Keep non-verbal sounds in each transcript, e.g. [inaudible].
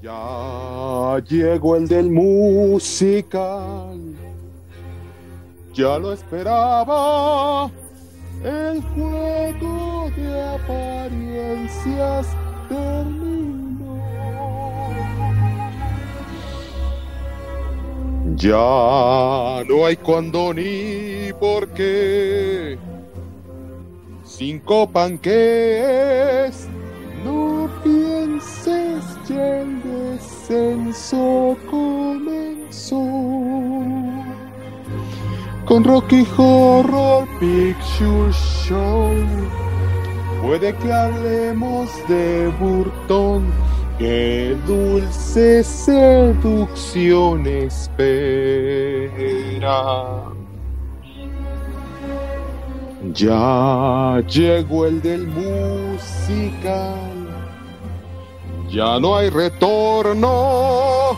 Ya llegó el del musical. Ya lo esperaba. El juego de apariencias terminó. Ya no hay cuándo ni por qué. Cinco panques. Comenzó. Con Rocky Horror Picture Show. Puede que hablemos de Burton. Qué dulce seducción espera. Ya llegó el del musical. Ya no hay retorno.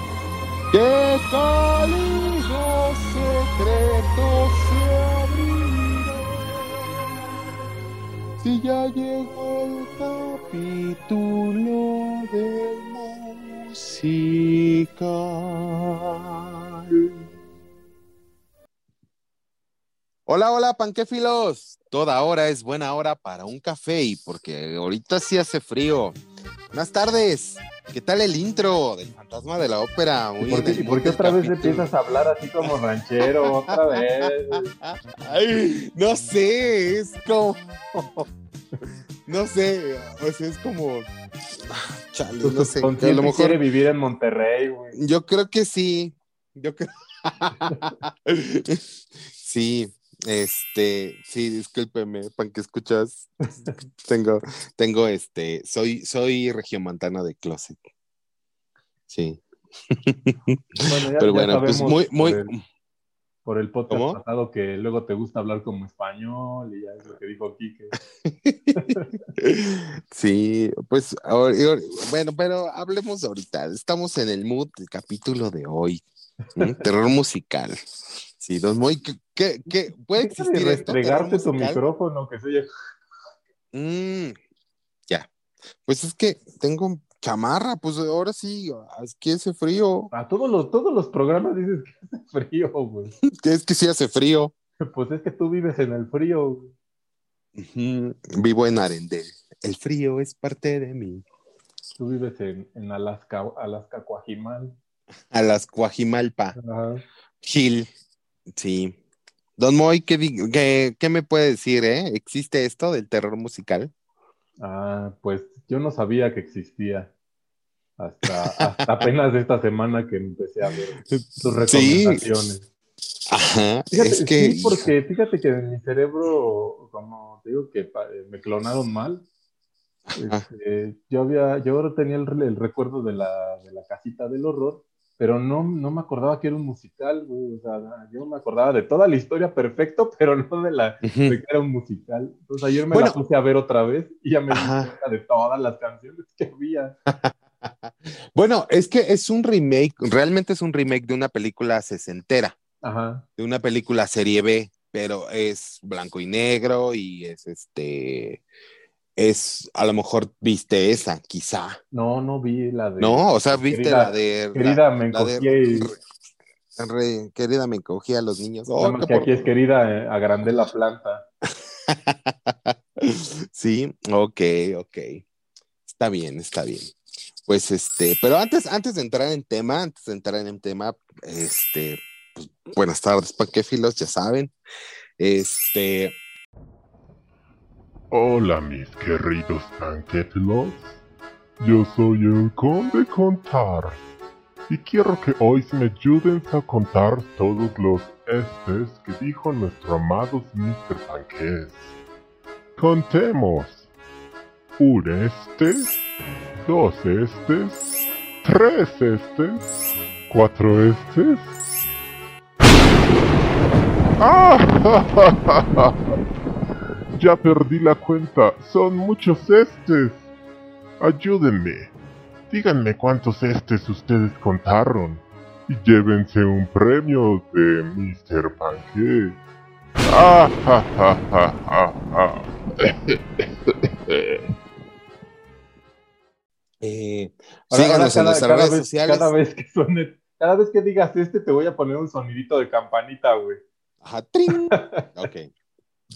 Qué cálidos secretos se abrirán. Si ya llegó el capítulo del musical. Hola, hola, panquefilos. Toda hora es buena hora para un café y porque ahorita sí hace frío. Buenas tardes. ¿Qué tal el intro del fantasma de la ópera? ¿Y por qué, y por qué otra vez empiezas a hablar así como ranchero? Otra vez. [laughs] Ay, no sé, es como. [laughs] No sé, o sea, es como. [sighs] Chale, no sé. A lo mejor. quiere vivir en Monterrey, güey. Yo creo que sí. Yo creo. [laughs] sí, este, sí, discúlpeme, pan que escuchas. [laughs] tengo, tengo este, soy, soy regiomontana de closet. Sí. [laughs] Bueno, ya- Pero ya bueno, pues muy, muy. Por el, por el podcast ¿Cómo? pasado que luego te gusta hablar como español y ya es lo que dijo Quique. [laughs] Sí, pues ahora- bueno, pero hablemos ahorita. Estamos en el mood del capítulo de hoy. Terror musical. Sí, Don Moy, ¿qué, qué, qué- puede de existir restregarte tu micrófono que se oye. Mm, ya. Pues es que tengo chamarra, pues ahora sí, es que hace frío. A todos los, todos los programas dices que hace [laughs] frío, güey. Es que sí hace frío. [laughs] Pues es que tú vives en el frío. Ujú, Vivo en Arendel. El frío es parte de mí. Tú vives en, en Alaska, Alaska Coajimal. A las Cuajimalpa. Ajá. Gil. Sí. Don Moy, ¿qué, qué- qué me puede decir, eh? ¿Existe esto del terror musical? Ah, pues yo no sabía que existía. Hasta, hasta apenas esta semana que empecé a ver tus [laughs] Sí. recomendaciones. Ajá. Fíjate, es que. sí, porque fíjate que en mi cerebro, como te digo, que pa- me clonaron mal. Este, yo había, yo tenía el, el recuerdo de la, de la casita del horror, pero no, no me acordaba que era un musical, güey. O sea, yo me acordaba de toda la historia perfecto, [laughs] pero no de la de que era un musical. Entonces ayer me Bueno. la puse a ver otra vez y ya me di cuenta de todas las canciones que había. [laughs] Bueno, es que es un remake, realmente es un remake de una película sesentera, Ajá. de una película serie B, pero es blanco y negro y es este, es, a lo mejor viste esa, quizá, No, no vi la de. ¿no? O sea, viste Querida- la de... Querida, me la de- encogí y- re- querida, me encogí a los niños. Oh, que aquí es querida, eh, agrandé la planta. [laughs] sí, ok, ok. Está bien, está bien. Pues este, pero antes, antes de entrar en tema, antes de entrar en tema, este, pues, buenas tardes, panquefilos, ya saben. Este, Hola mis queridos panquefilos, yo soy el conde Contar y quiero que hoy me ayuden a contar todos los estes que dijo nuestro amado Mr. Panqués. Contemos. Un este, dos estes, tres estes, cuatro estes. ¡Ah! [laughs] Ya perdí la cuenta. Son muchos estes. Ayúdenme. Díganme cuántos estes ustedes contaron. Y llévense un premio de Mr. Pancake. Ah, ja, ja, ja, ja, ja. [laughs] Eh, Ahora- síganos ahora en vez. Cada vez que suene, cada vez que digas este, te voy a poner un sonidito de campanita, güey. Ajá, trin. [laughs] Ok,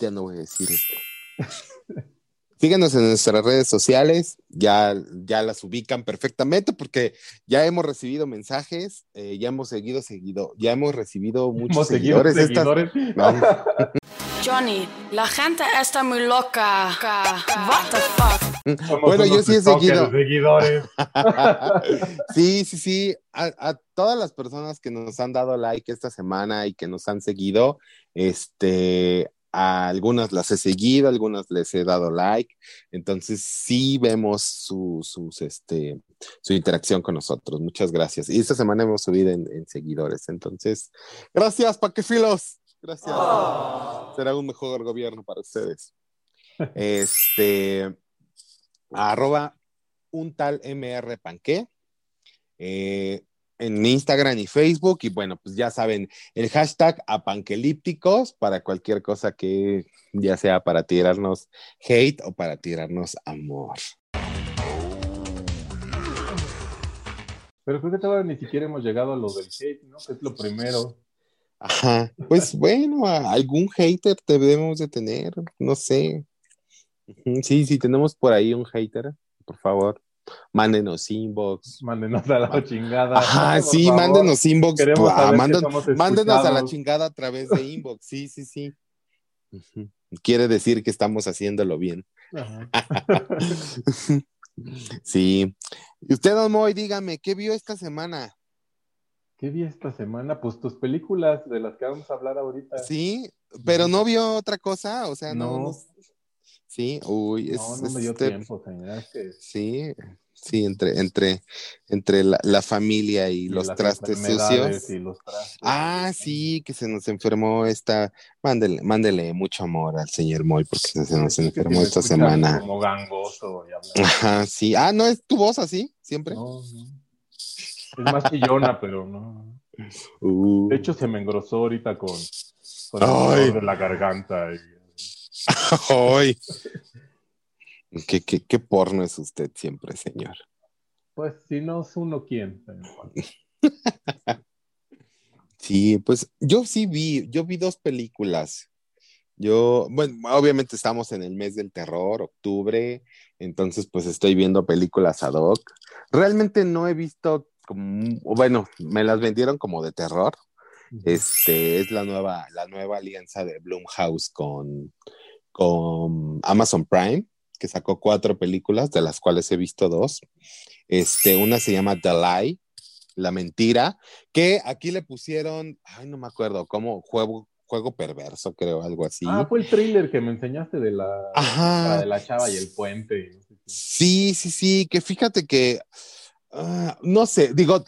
ya no voy a decir esto. [laughs] Síguenos en nuestras redes sociales, ya, ya las ubican perfectamente porque ya hemos recibido mensajes, eh, ya hemos seguido, seguido, ya hemos recibido muchos Hemos seguidores. estas- seguidores. No, [laughs] Johnny, la gente está muy loca. What the fuck? Somos Bueno, yo sí he seguido. seguidores. [laughs] sí, sí, sí. A, a todas las personas que nos han dado like esta semana y que nos han seguido, este, a algunas las he seguido, a algunas les he dado like. Entonces sí vemos su, sus, este, su interacción con nosotros. Muchas gracias. Y esta semana hemos subido en, en seguidores. Entonces, gracias, Paquefilos. Gracias. Será un mejor gobierno para ustedes. [laughs] Este, arroba un tal MR Panqué. eh, en Instagram y Facebook. Y bueno, pues ya saben, el hashtag apanquelípticos para cualquier cosa que ya sea para tirarnos hate o para tirarnos amor. Pero creo que todavía ni siquiera hemos llegado a lo del hate, ¿no? Que es lo primero. Ajá, pues bueno, a- algún hater debemos de tener, no sé. Sí, sí, tenemos por ahí un hater, por favor, mándenos inbox. Mándenos a la chingada. Ajá, sí, favor. mándenos inbox. Ah, Mándenos a la chingada a través de [laughs] inbox, sí, sí, sí. Quiere decir que estamos haciéndolo bien. Ajá. [laughs] Sí. Y usted, Don Moy, dígame, ¿qué vio esta semana? ¿Qué vi esta semana? Pues tus películas de las que vamos a hablar ahorita. Sí, pero no vio otra cosa, o sea, no. No. no- Sí, uy, es, No, no me dio este- tiempo, que Sí, sí, entre, entre, entre la, la familia y, y los trastes sucios. y los trastes. Ah, sí, que se nos enfermó esta. Mándele, mándele mucho amor al señor Moy porque se nos enfermó esta semana. Como gangoso y. [laughs] Ajá, sí. Ah, ¿no es tu voz así? Siempre. No, no. Es más chillona, pero no. Uh. De hecho, se me engrosó ahorita con, con el Ay. dolor de la garganta. y- Ay. ¿Qué, qué, qué porno es usted siempre, señor? Pues si no es uno, ¿quién? Sí, pues yo sí vi, yo vi dos películas. Yo, bueno, obviamente estamos en el mes del terror, octubre, entonces pues estoy viendo películas ad hoc. Realmente no he visto como, bueno, me las vendieron como de terror. Este es la nueva, la nueva alianza de Blumhouse con, con Amazon Prime, que sacó cuatro películas, de las cuales he visto dos. Este, una se llama The Lie, La Mentira, que aquí le pusieron, ay, no me acuerdo, como juego, juego perverso, creo, algo así. Ah, fue el thriller que me enseñaste de la, de la chava y el puente. Sí, sí, sí, que fíjate que, ah, no sé, digo,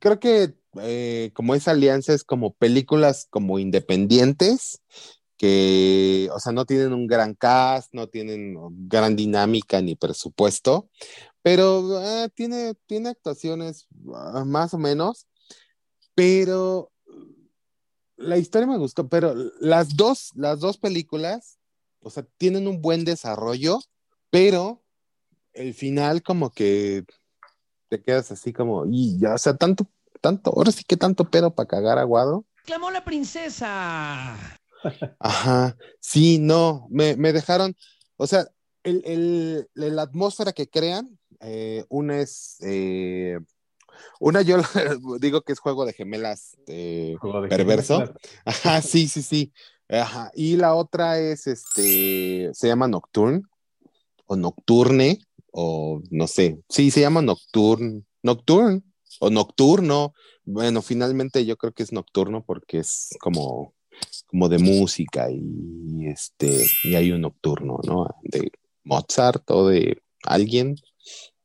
creo que eh, como esa alianza es como películas como independientes, que, o sea, no tienen un gran cast, no tienen gran dinámica ni presupuesto, pero ah, tiene, tiene actuaciones ah, más o menos, pero la historia me gustó, pero las dos, las dos películas, o sea, tienen un buen desarrollo, pero el final como que te quedas así como, y ya, o sea, tanto, tanto, ahora sí que tanto pedo para cagar aguado. Clamó la princesa. Ajá, sí, no, me, me dejaron, o sea, el, el- la atmósfera que crean, eh, una es, eh, una yo [laughs] digo que es juego de gemelas, eh, Juego de ¿Perverso? gemelas. [laughs] Ajá, sí, sí, sí. Ajá. Y la otra es, este, se llama Nocturne o Nocturne o no sé. Sí, se llama Nocturne, Nocturne o Nocturno. Bueno, finalmente yo creo que es Nocturno porque es como, como de música y este, y hay un Nocturno, ¿no? De Mozart o de alguien.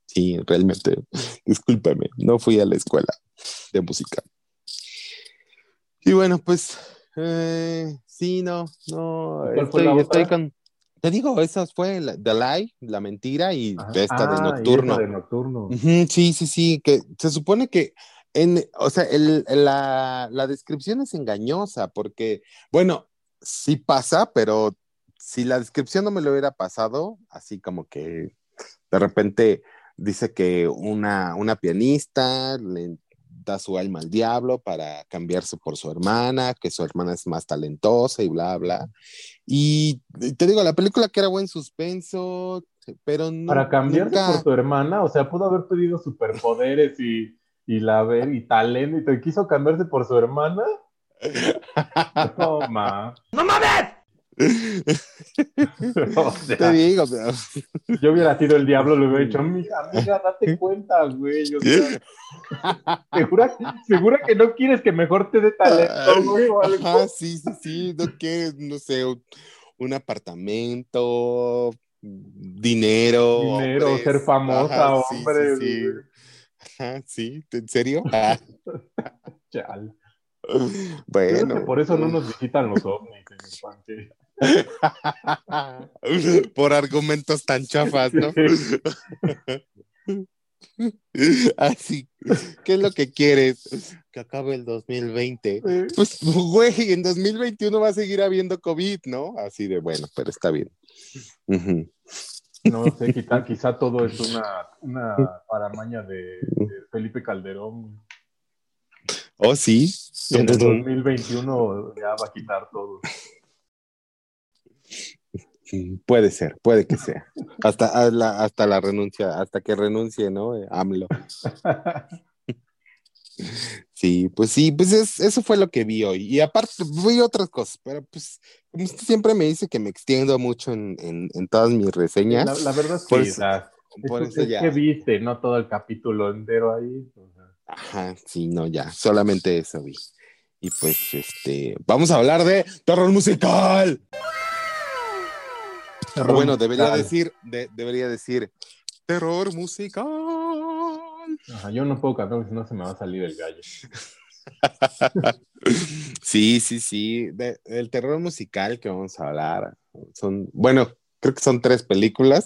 Sí, realmente, [laughs] discúlpame, no fui a la escuela de música. Y bueno, pues eh, sí, no, no, ¿Cuál fue estoy, estoy con, te digo, esa fue la, The Lie, la mentira y Ajá. esta de Ah, y Nocturno. esa de nocturno. Ujú, sí, sí, sí, que se supone que en, o sea, el, la, la descripción es engañosa porque, bueno, sí pasa, pero si la descripción no me lo hubiera pasado, así como que de repente dice que una, una pianista le da su alma al diablo para cambiarse por su hermana, que su hermana es más talentosa y bla, bla. Y te digo, la película que era buen suspenso, pero no. Para cambiarse nunca- por tu hermana, o sea, pudo haber pedido superpoderes y, y la ver y talento y te quiso cambiarse por su hermana. No, [laughs] ma. ¡No mames! [laughs] O Te digo, pero- yo hubiera sido el diablo, le hubiera dicho, amiga, amiga, date [laughs] cuenta, güey. O sea, ¿segura, segura que no quieres que mejor te dé talento, güey, o algo? Ajá, sí, sí, sí, no que, no sé, un, un apartamento, dinero. Dinero, hombres. ser famosa, Ajá, sí, sí. Ajá, sí, ¿en serio? [laughs] Ah, creo bueno. que por eso no nos [laughs] visitan los ovnis, señor Panque. [laughs] Por argumentos tan chafas, ¿no? Así, ¿qué es lo que quieres? Que acabe el 2020. Sí. Pues, güey, en 2021 va a seguir habiendo COVID, ¿no? Así de bueno, pero está bien. Ujú. No sé, quizá, [laughs] quizá todo es una, una paramaña de, de Felipe Calderón. Oh, sí. En el 2021 ya va a quitar todo. Puede ser, puede que sea. Hasta, a la- hasta la renuncia, hasta que renuncie, ¿no? Eh, AMLO. [laughs] Sí, pues sí, pues es- eso fue lo que vi hoy. Y aparte, vi otras cosas, pero pues, como usted siempre me dice que me extiendo mucho en, en- en todas mis reseñas, La, la verdad es que Por o eso- sea, por es, eso es ya. que viste, no todo el capítulo entero ahí. o sea. Ajá, sí, no, ya, solamente eso vi. Y pues, este, vamos a hablar de terror musical. O bueno, debería musical. decir, de- debería decir terror musical. Ajá, yo no puedo cantar porque si no se me va a salir el gallo. [laughs] Sí, sí, sí. De- el terror musical que vamos a hablar. Son, bueno, creo que son tres películas.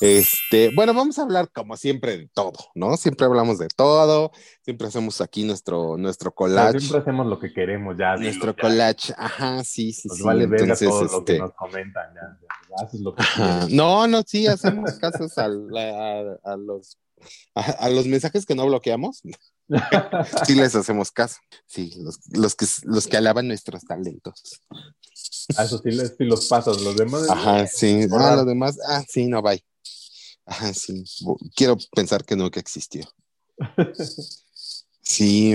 Este, bueno, vamos a hablar como siempre de todo, ¿no? Siempre hablamos de todo, siempre hacemos aquí nuestro, nuestro collage. siempre hacemos lo que queremos ya. nuestro ya. collage, ajá, sí, sí, Nos sí. vale Entonces, todo lo que este, nos comentan. Ya, ya, haces lo que. No, no, sí, hacemos casos a los a, a los mensajes que no bloqueamos, [laughs] sí les hacemos caso. Sí, los, los que los que alaban nuestros talentos. A eso sí, les- sí los pasas, los demás. Ajá, sí. Ah, Borrar. lo demás, ah, sí, no, bye. Ajá, sí. Quiero pensar que nunca existió. Sí.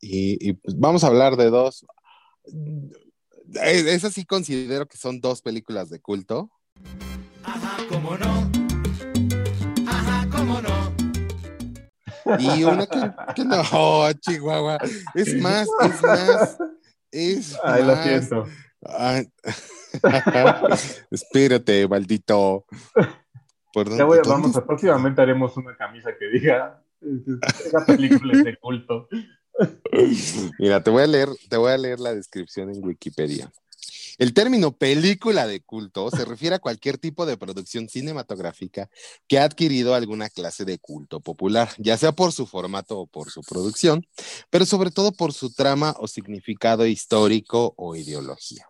Y, y, pues, vamos a hablar de dos. Es, esas sí considero que son dos películas de culto. Y una que, que no, oh, [laughs] Chihuahua. Es más, es más. Es [laughs] Ay, lo más. siento. Ah, [laughs] Espérate, maldito. ¿Por Ya voy, vamos, a, próximamente haremos una camisa que diga esa película es de culto. Mira, te voy a leer, te voy a leer la descripción en Wikipedia. El término película de culto se refiere a cualquier tipo de producción cinematográfica que ha adquirido alguna clase de culto popular, ya sea por su formato o por su producción, pero sobre todo por su trama o significado histórico o ideología.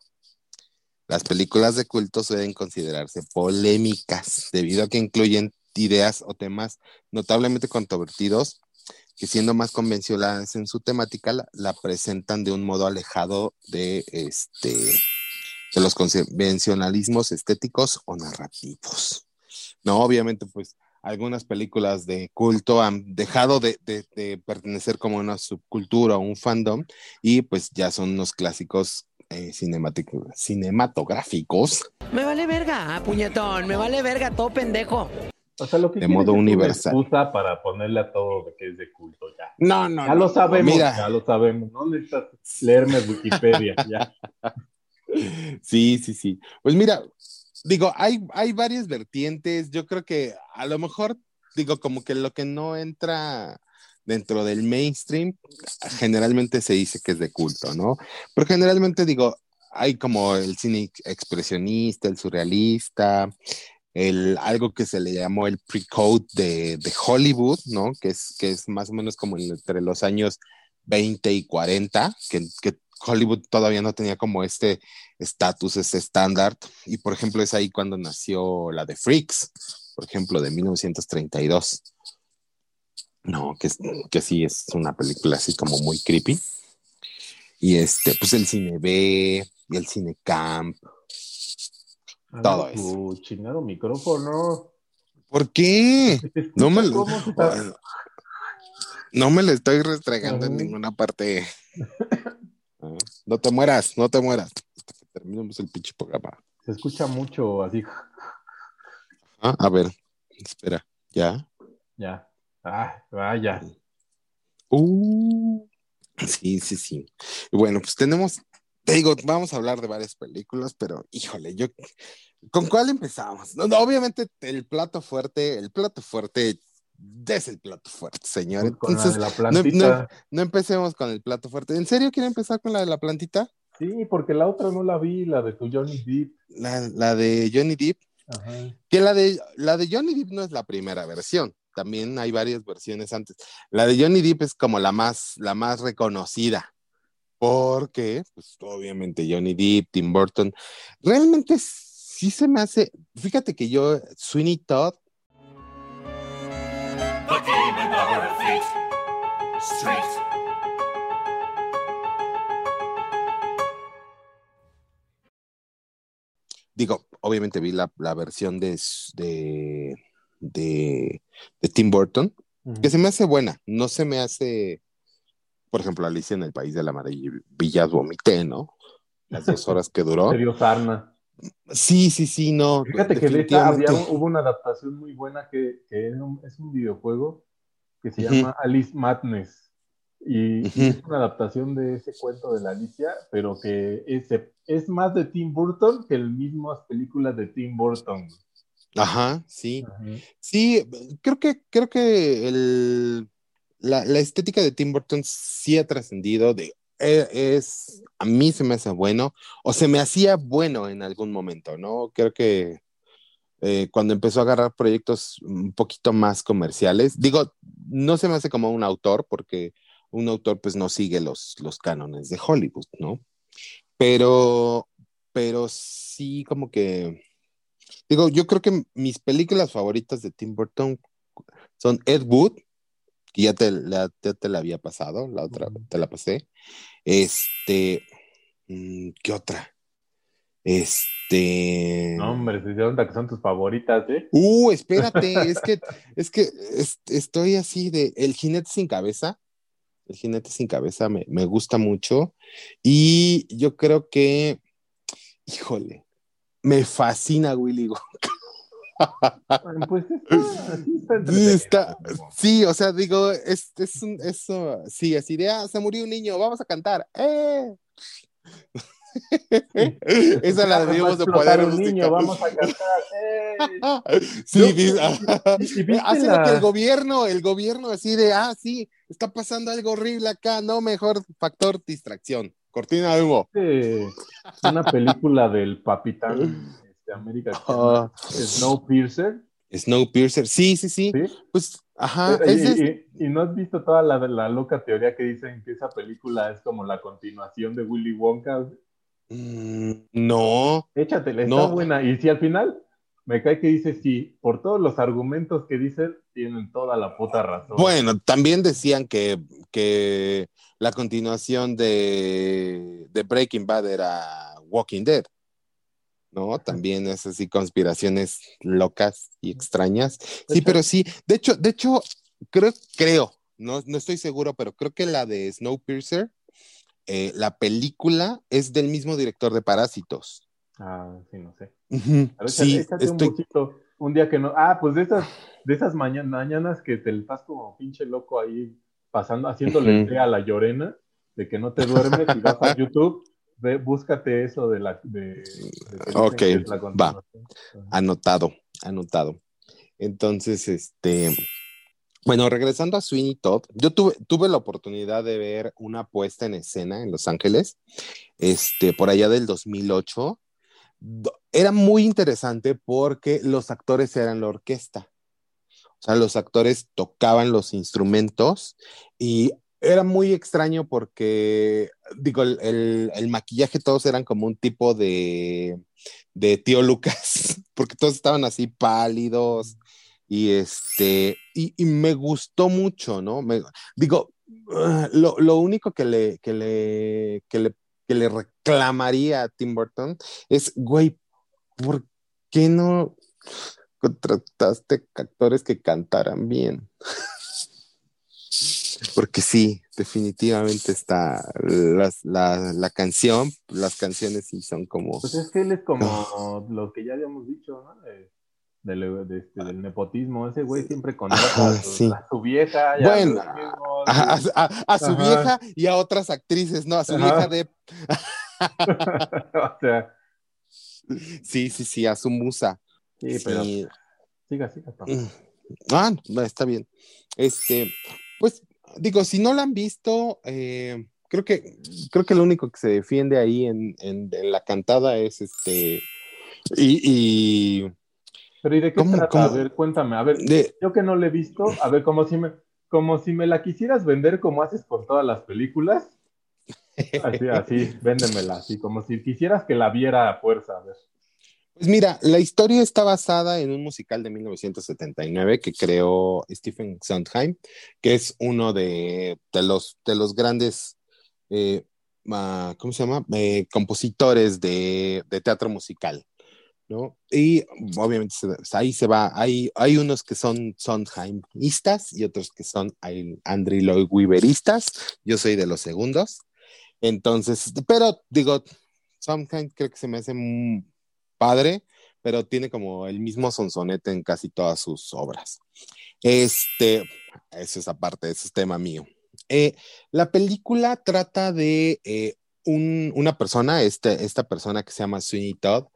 Las películas de culto suelen considerarse polémicas debido a que incluyen ideas o temas notablemente controvertidos que siendo más convencionales en su temática, la, presentan de un modo alejado de, este, de los convencionalismos estéticos o narrativos. No, obviamente, pues algunas películas de culto han dejado de, de- de pertenecer como una subcultura o un fandom y pues ya son unos clásicos eh, cinematográficos Me vale verga, puñetón. Me vale verga, todo pendejo. O sea, lo que De modo es una universal. excusa para ponerle a todo de que es de culto ya. No, no, Ya no, lo sabemos, mira. ya lo sabemos. No necesitas leerme Wikipedia, ya. [laughs] Sí, sí, sí. Pues mira, digo, hay, hay varias vertientes. Yo creo que a lo mejor, digo, como que lo que no entra dentro del mainstream, generalmente se dice que es de culto, ¿no? Pero generalmente digo, hay como el cine expresionista, el surrealista, el, algo que se le llamó el pre-code de, de Hollywood, ¿no? Que es, que es más o menos como entre los años 20 y 40, que, que Hollywood todavía no tenía como este estatus, este estándar. Y por ejemplo, es ahí cuando nació la de Freaks, por ejemplo, de 1932. No, que, que sí es una película así como muy creepy. Y este, pues el cine B y el cine camp. Todo eso. Tu chingado micrófono. ¿Por qué? No me lo, ¿Cómo se está- no me lo estoy restregando en ninguna parte. [laughs] Ah, No te mueras, no te mueras. Hasta que terminemos el pinche programa. Se escucha mucho así. Ah, a ver, espera, ya. Ya. Ah, vaya. Uh, sí, sí, sí. Bueno, pues tenemos, te digo, vamos a hablar de varias películas, pero híjole, yo, ¿con cuál empezamos? No, no, obviamente el plato fuerte, el plato fuerte es el plato fuerte, señor. La Entonces, la plantita. no empecemos con el plato fuerte. ¿En serio quiere empezar con la de la plantita? Sí, porque la otra no la vi, la de tu Johnny Depp. La, la de Johnny Depp. Ajá. Que la de, la de Johnny Depp no es la primera versión. También hay varias versiones antes. La de Johnny Depp es como la más, la más reconocida. Porque, pues obviamente Johnny Depp, Tim Burton. Realmente sí se me hace. Fíjate que yo, Sweeney Todd, Street. digo, obviamente vi la, la versión de, de, de, de Tim Burton, que se me hace buena. No se me hace, por ejemplo, Alicia en el País de la Maravilla, vomité, ¿no? Las dos horas que duró. [laughs] Serio Sarna. Sí, sí, sí, no. Fíjate que de esta había, hubo una adaptación muy buena que, que es, un, es un videojuego que se llama Alice Madness. Y, es una adaptación de ese cuento de la Alicia, pero que es, es más de Tim Burton que el mismas películas de Tim Burton. Ajá, sí. Ajá. Sí, creo que, creo que el, la, la estética de Tim Burton sí ha trascendido. De, eh, es, a mí se me hace bueno, o se me hacía bueno en algún momento, ¿no? Creo que eh, cuando empezó a agarrar proyectos un poquito más comerciales, digo, no se me hace como un autor, porque un autor pues no sigue los, los cánones de Hollywood, ¿no? Pero, pero sí como que, digo, yo creo que mis películas favoritas de Tim Burton son Ed Wood, que ya te la, ya te la había pasado, la otra te la pasé. Este, mm, ¿qué otra? Este. No, hombre, se dieron que son tus favoritas, ¿eh? Uh, [laughs] espérate, es que, es que es- estoy así de El jinete sin cabeza. El jinete sin cabeza me, me gusta mucho. Y yo creo que, híjole, me fascina Willy Wonka. Pues está, está está- sí, o sea, digo, es, es un, eso, sí, así de, ah, se murió un niño, vamos a cantar. ¡Eh! [laughs] Esa la debíamos de poder un niño, vamos a cantar. ¡eh! Sí, Yo- dice- [laughs] ¿Y- y viste hace la- lo que el gobierno, el gobierno así de, ah, sí, está pasando algo horrible acá, no, mejor factor distracción. Cortina de humo. eh, una película del Papitán de América se llama Ah, Snowpiercer, Snowpiercer, sí, sí, sí. ¿sí? Pues, ajá, y, es de- y- y no has visto toda la, la loca teoría que dicen que esa película es como la continuación de Willy Wonka. Mm, no. Échatela, está No. buena. Y si al final me cae que dice sí, por todos los argumentos que dicen, tienen toda la puta razón. Bueno, también decían que, que la continuación de, de Breaking Bad era Walking Dead, ¿no? También es así conspiraciones locas y extrañas. Sí, hecho- pero sí, de hecho, de hecho, creo, creo, no, no estoy seguro, pero creo que la de Snowpiercer, eh, la película es del mismo director de Parásitos. Ah, sí, no sé. Ujú, Pero échate, Sí, échate un estoy, busito, un día que no. Ah, pues de esas, de esas maña- mañanas que te estás como pinche loco ahí pasando, haciéndole el té a la llorena, de que no te duermes y vas a YouTube, ve, búscate eso de la. De, de Ok, la va. Anotado, anotado. Entonces, este, bueno, regresando a Sweeney Todd, yo tuve, tuve la oportunidad de ver una puesta en escena en Los Ángeles, este, por allá del 2008. Do- Era muy interesante porque los actores eran la orquesta. O sea, los actores tocaban los instrumentos y era muy extraño porque, digo, el, el- el maquillaje todos eran como un tipo de, de tío Lucas, [laughs] porque todos estaban así pálidos, Y este, y, y me gustó mucho, ¿no? Me, digo, uh, lo, lo único que le, que le, que le, que le reclamaría a Tim Burton es, güey, ¿por qué no contrataste actores que cantaran bien? [laughs] Porque sí, definitivamente está las- la, la canción, las canciones sí son como... Pues es que él es como lo que ya habíamos dicho, ¿no? Del, de este, del nepotismo. Ese güey siempre contrata Ajá, a, su, sí. a su vieja. y a Bueno, los mismos, A, a- a- a su Ajá. vieja y a otras actrices, ¿no? A su Ajá. vieja de... [laughs] o sea, Sí, sí, sí, a su musa. sí, pero Sí. siga, siga. papá. Mm. Ah, no, está bien. Este, pues, digo, si no la han visto, eh, creo que, creo que lo único que se defiende ahí en, en- en la cantada es este, y, y Pero ¿y de qué ¿Cómo- trata? cómo? A ver, cuéntame. A ver, de, yo que no le he visto, a ver, como si me, como si me la quisieras vender como haces con todas las películas. Así, así, [laughs] véndemela, así, como si quisieras que la viera a fuerza, a ver. Pues mira, la historia está basada en un musical de 1979 que creó Stephen Sondheim, que es uno de, de los, de los grandes, eh, ¿cómo se llama? Eh, compositores de, de teatro musical, ¿no? Y obviamente ahí se va, hay, hay unos que son Sondheimistas y otros que son Andrew Lloyd Webberistas, yo soy de los segundos, entonces, pero digo, Sondheim creo que se me hace padre, pero tiene como el mismo sonsonete en casi todas sus obras. Este, eso es aparte, eso es tema mío. Eh, la película trata de eh, un- una persona, este, esta persona que se llama Sweeney Todd,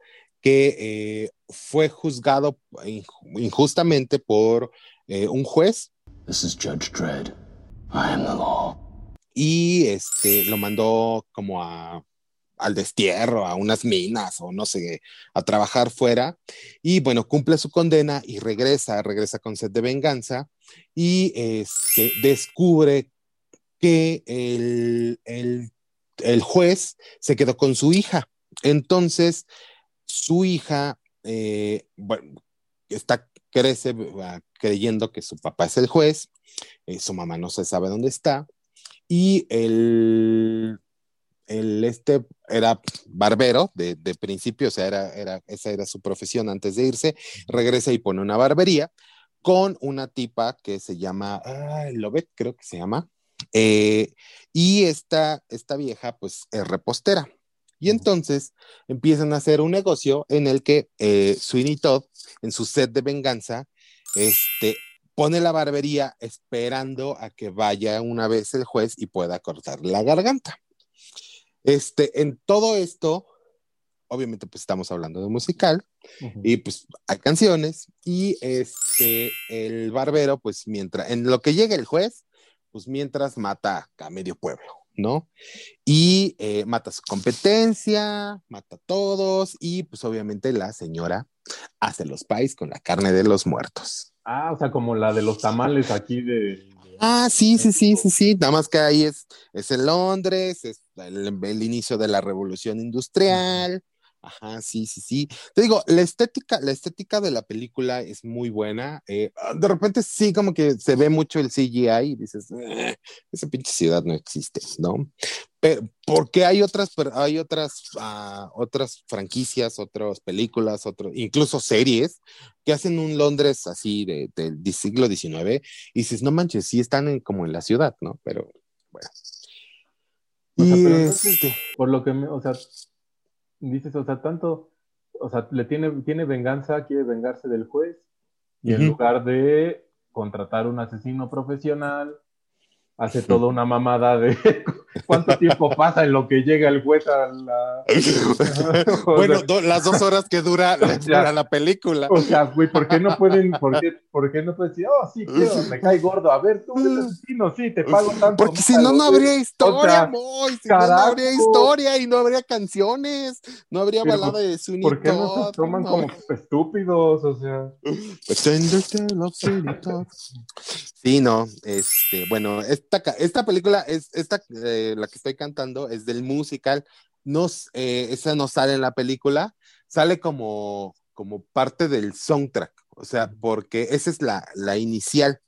que eh, fue juzgado inju- injustamente por eh, un juez This is Judge Dredd. I am the law. y este, lo mandó como a, al destierro, a unas minas o no sé, a trabajar fuera. Y bueno, cumple su condena y regresa, regresa con sed de venganza y este, descubre que el, el, el juez se quedó con su hija. Entonces, su hija eh, bueno, está, crece creyendo que su papá es el juez, eh, su mamá no se sabe dónde está, y el, el este era barbero de, de principio, o sea, era, era, esa era su profesión antes de irse, regresa y pone una barbería con una tipa que se llama ah, Lobet, creo que se llama, eh, y esta, esta vieja pues es repostera. Y entonces empiezan a hacer un negocio en el que eh, Sweeney Todd, en su set de venganza, este, pone la barbería esperando a que vaya una vez el juez y pueda cortarle la garganta. Este, en todo esto, obviamente pues estamos hablando de musical y pues hay canciones y este, el barbero pues mientras, en lo que llega el juez, pues mientras mata a medio pueblo, ¿no? Y eh, mata su competencia, mata a todos y pues obviamente la señora hace los pies con la carne de los muertos. Ah, o sea, como la de los tamales aquí de. de- Ah, sí, sí, sí, sí, sí. Nada más que ahí es, es en Londres, es el, el inicio de la revolución industrial. Ajá, sí, sí, sí. Te digo, la estética, la estética de la película es muy buena. Eh, de repente sí, como que se ve mucho el CGI y dices, "Eh, esa pinche ciudad no existe, ¿no? Pero, porque hay otras, hay otras, ah, otras franquicias, otras películas, otros, incluso series que hacen un Londres así de- del siglo XIX y dices, no manches, sí están en- como en la ciudad, ¿no? Pero bueno. O sea, pero entonces- Por lo que me, o sea, dices, o sea, tanto, o sea, le tiene, tiene venganza, quiere vengarse del juez, y en lugar de contratar un asesino profesional, hace toda una mamada de [laughs] cuánto tiempo pasa en lo que llega el juez a la. [laughs] [laughs] Bueno, do- las dos horas que dura, dura la película. O sea, güey, ¿por qué no pueden, por qué, por qué no pueden decir, oh, sí, quiero, me cae gordo, a ver, tú eres asesino, sí, te pago tanto. Porque si no, no güey"? habría historia, sea, si no, no habría historia y no habría canciones, no habría balada de Sweeney ¿Por qué no se toman no como estúpidos? O sea. Sí, no, este, bueno, esta, ca- esta película es, esta, eh, la que estoy cantando es del musical, no, s- eh, esa no sale en la película, sale como, como parte del soundtrack, O sea, porque esa es la, la inicial,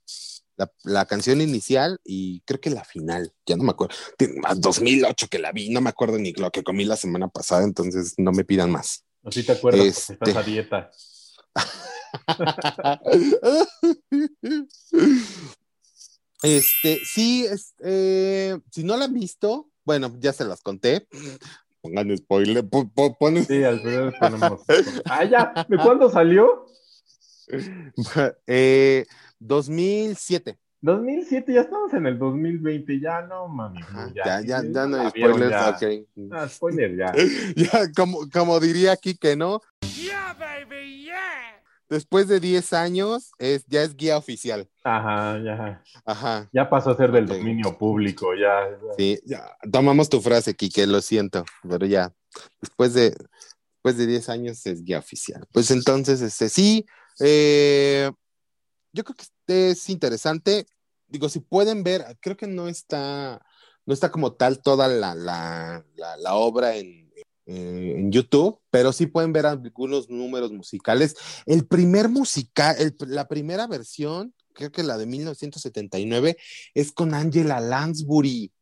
la, la canción inicial y creo que la final, ya no me acuerdo. Tiene más 2008 que la vi, no me acuerdo ni lo que comí la semana pasada, entonces no me pidan más. Así te acuerdas Este. estás a dieta. [laughs] [laughs] Este, sí, es, eh, si no la han visto, bueno, ya se las conté. Pongan spoiler, po- po- ponen- Sí, al final [laughs] tenemos. Ah, ya. ¿De cuándo salió? [laughs] eh, 2007. 2007, ya estamos en el 2020, ya no, mami. Ya, ya, ya, no hay spoilers, ya. ok. Ah, spoiler, ya. [laughs] Ya, como, como diría aquí que no, Yeah, baby, yeah. Después de 10 años es, ya es guía oficial. Ajá, ya. Ajá. Ya pasó a ser del dominio público, ya. ya. Sí, ya. Tomamos tu frase, Kike, lo siento, pero ya. Después de, después de 10 años es guía oficial. Pues entonces, este, sí, eh, yo creo que es interesante. Digo, si pueden ver, creo que no está, no está como tal toda la, la, la, la obra en, eh, en YouTube, pero sí pueden ver algunos números musicales. El primer musical, el- la primera versión, creo que la de 1979, es con Angela Lansbury,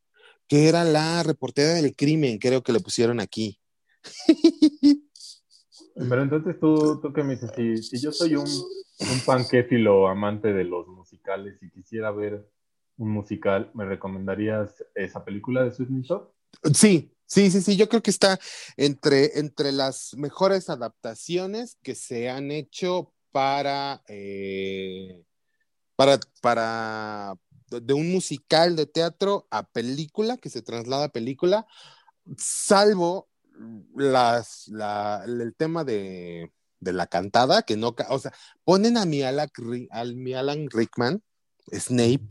que era la reportera del crimen, creo que le pusieron aquí. [laughs] Pero entonces tú, tú qué me dices, si, si yo soy un, un panquéfilo amante de los musicales y quisiera ver un musical, ¿me recomendarías esa película de Sweeney Todd? Sí, sí, sí, sí, yo creo que está entre, entre las mejores adaptaciones que se han hecho para, eh, para, para de un musical de teatro a película, que se traslada a película, salvo las, la- el tema de, de la cantada, que no, o sea, ponen a mi Alan, al mi Alan Rickman, Snape.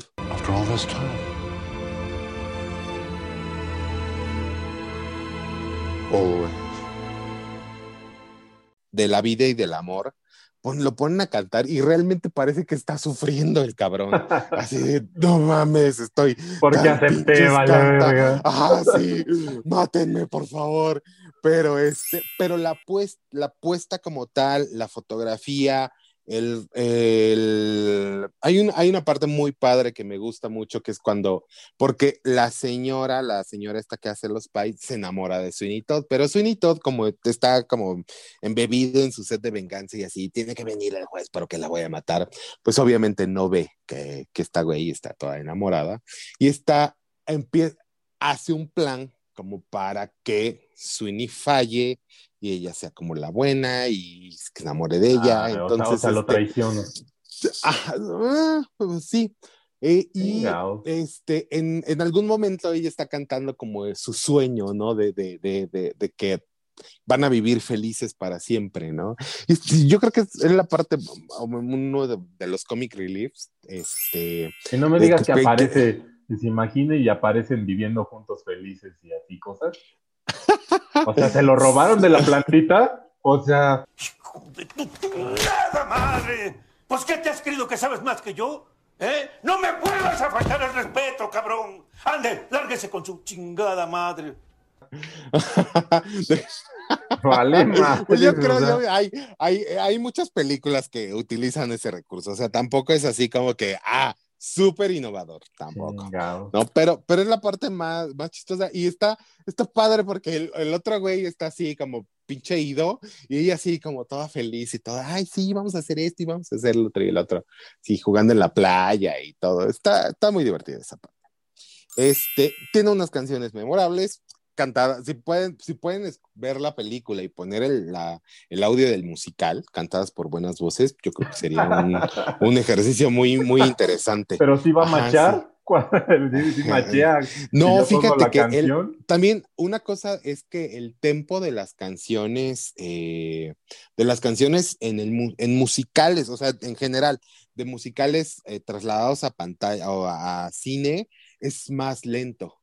De la vida y del amor, pon- lo ponen a cantar y realmente parece que está sufriendo el cabrón. [laughs] Así de, no mames, estoy. Porque acepté, verga. Ah, sí, [laughs] mátenme, por favor. Pero este, pero la puesta, la puesta como tal, la fotografía, el, el- hay, un, hay una parte muy padre que me gusta mucho, que es cuando, porque la señora, la señora esta que hace los pies, se enamora de Sweeney Todd, pero Sweeney Todd como está como embebido en su sed de venganza y así, tiene que venir el juez, pero que la voy a matar, pues obviamente no ve que, que esta güey está toda enamorada y está, empieza, hace un plan como para que Sweeney falle y ella sea como la buena y se enamore de ella. Ah, Entonces, o sea, lo este, traiciono. [laughs] ah, ah, pues sí. Eh, y este, en, en algún momento ella está cantando como su sueño, ¿no? De, de, de, de, que van a vivir felices para siempre, ¿no? Y yo creo que es la parte, uno de, los comic reliefs, este, no me digas que- aparece, que se imagine y aparecen viviendo juntos felices y así cosas. O sea, se lo robaron de la plantita. O sea, Hijo de tu chingada madre. Pues ¿qué te has creído que sabes más que yo? ¿Eh? No me vuelvas a faltar el respeto, cabrón. Ande, lárguese con su chingada madre. [laughs] vale. Pues yo creo que hay, hay, hay muchas películas que utilizan ese recurso, o sea, tampoco es así como que, ah, súper innovador, tampoco. No, pero, pero es la parte más, más chistosa y está, está padre porque el, el otro güey está así como pinche ido y ella así como toda feliz y toda, ay, sí, vamos a hacer esto y vamos a hacer el otro y el otro, sí, jugando en la playa y todo. Está, está muy divertida esa parte. Este, tiene unas canciones memorables, cantadas, si pueden, si pueden ver la película y poner el, la- el audio del musical, cantadas por buenas voces, yo creo que sería un, [laughs] un ejercicio muy, muy interesante. Pero sí va a Ajá, machar. [laughs] Sí, machea. [laughs] No, Si fíjate que el- también una cosa es que el tempo de las canciones, eh, de las canciones en, el, en musicales, o sea, en general, de musicales eh, trasladados a pantalla o a, a cine, es más lento.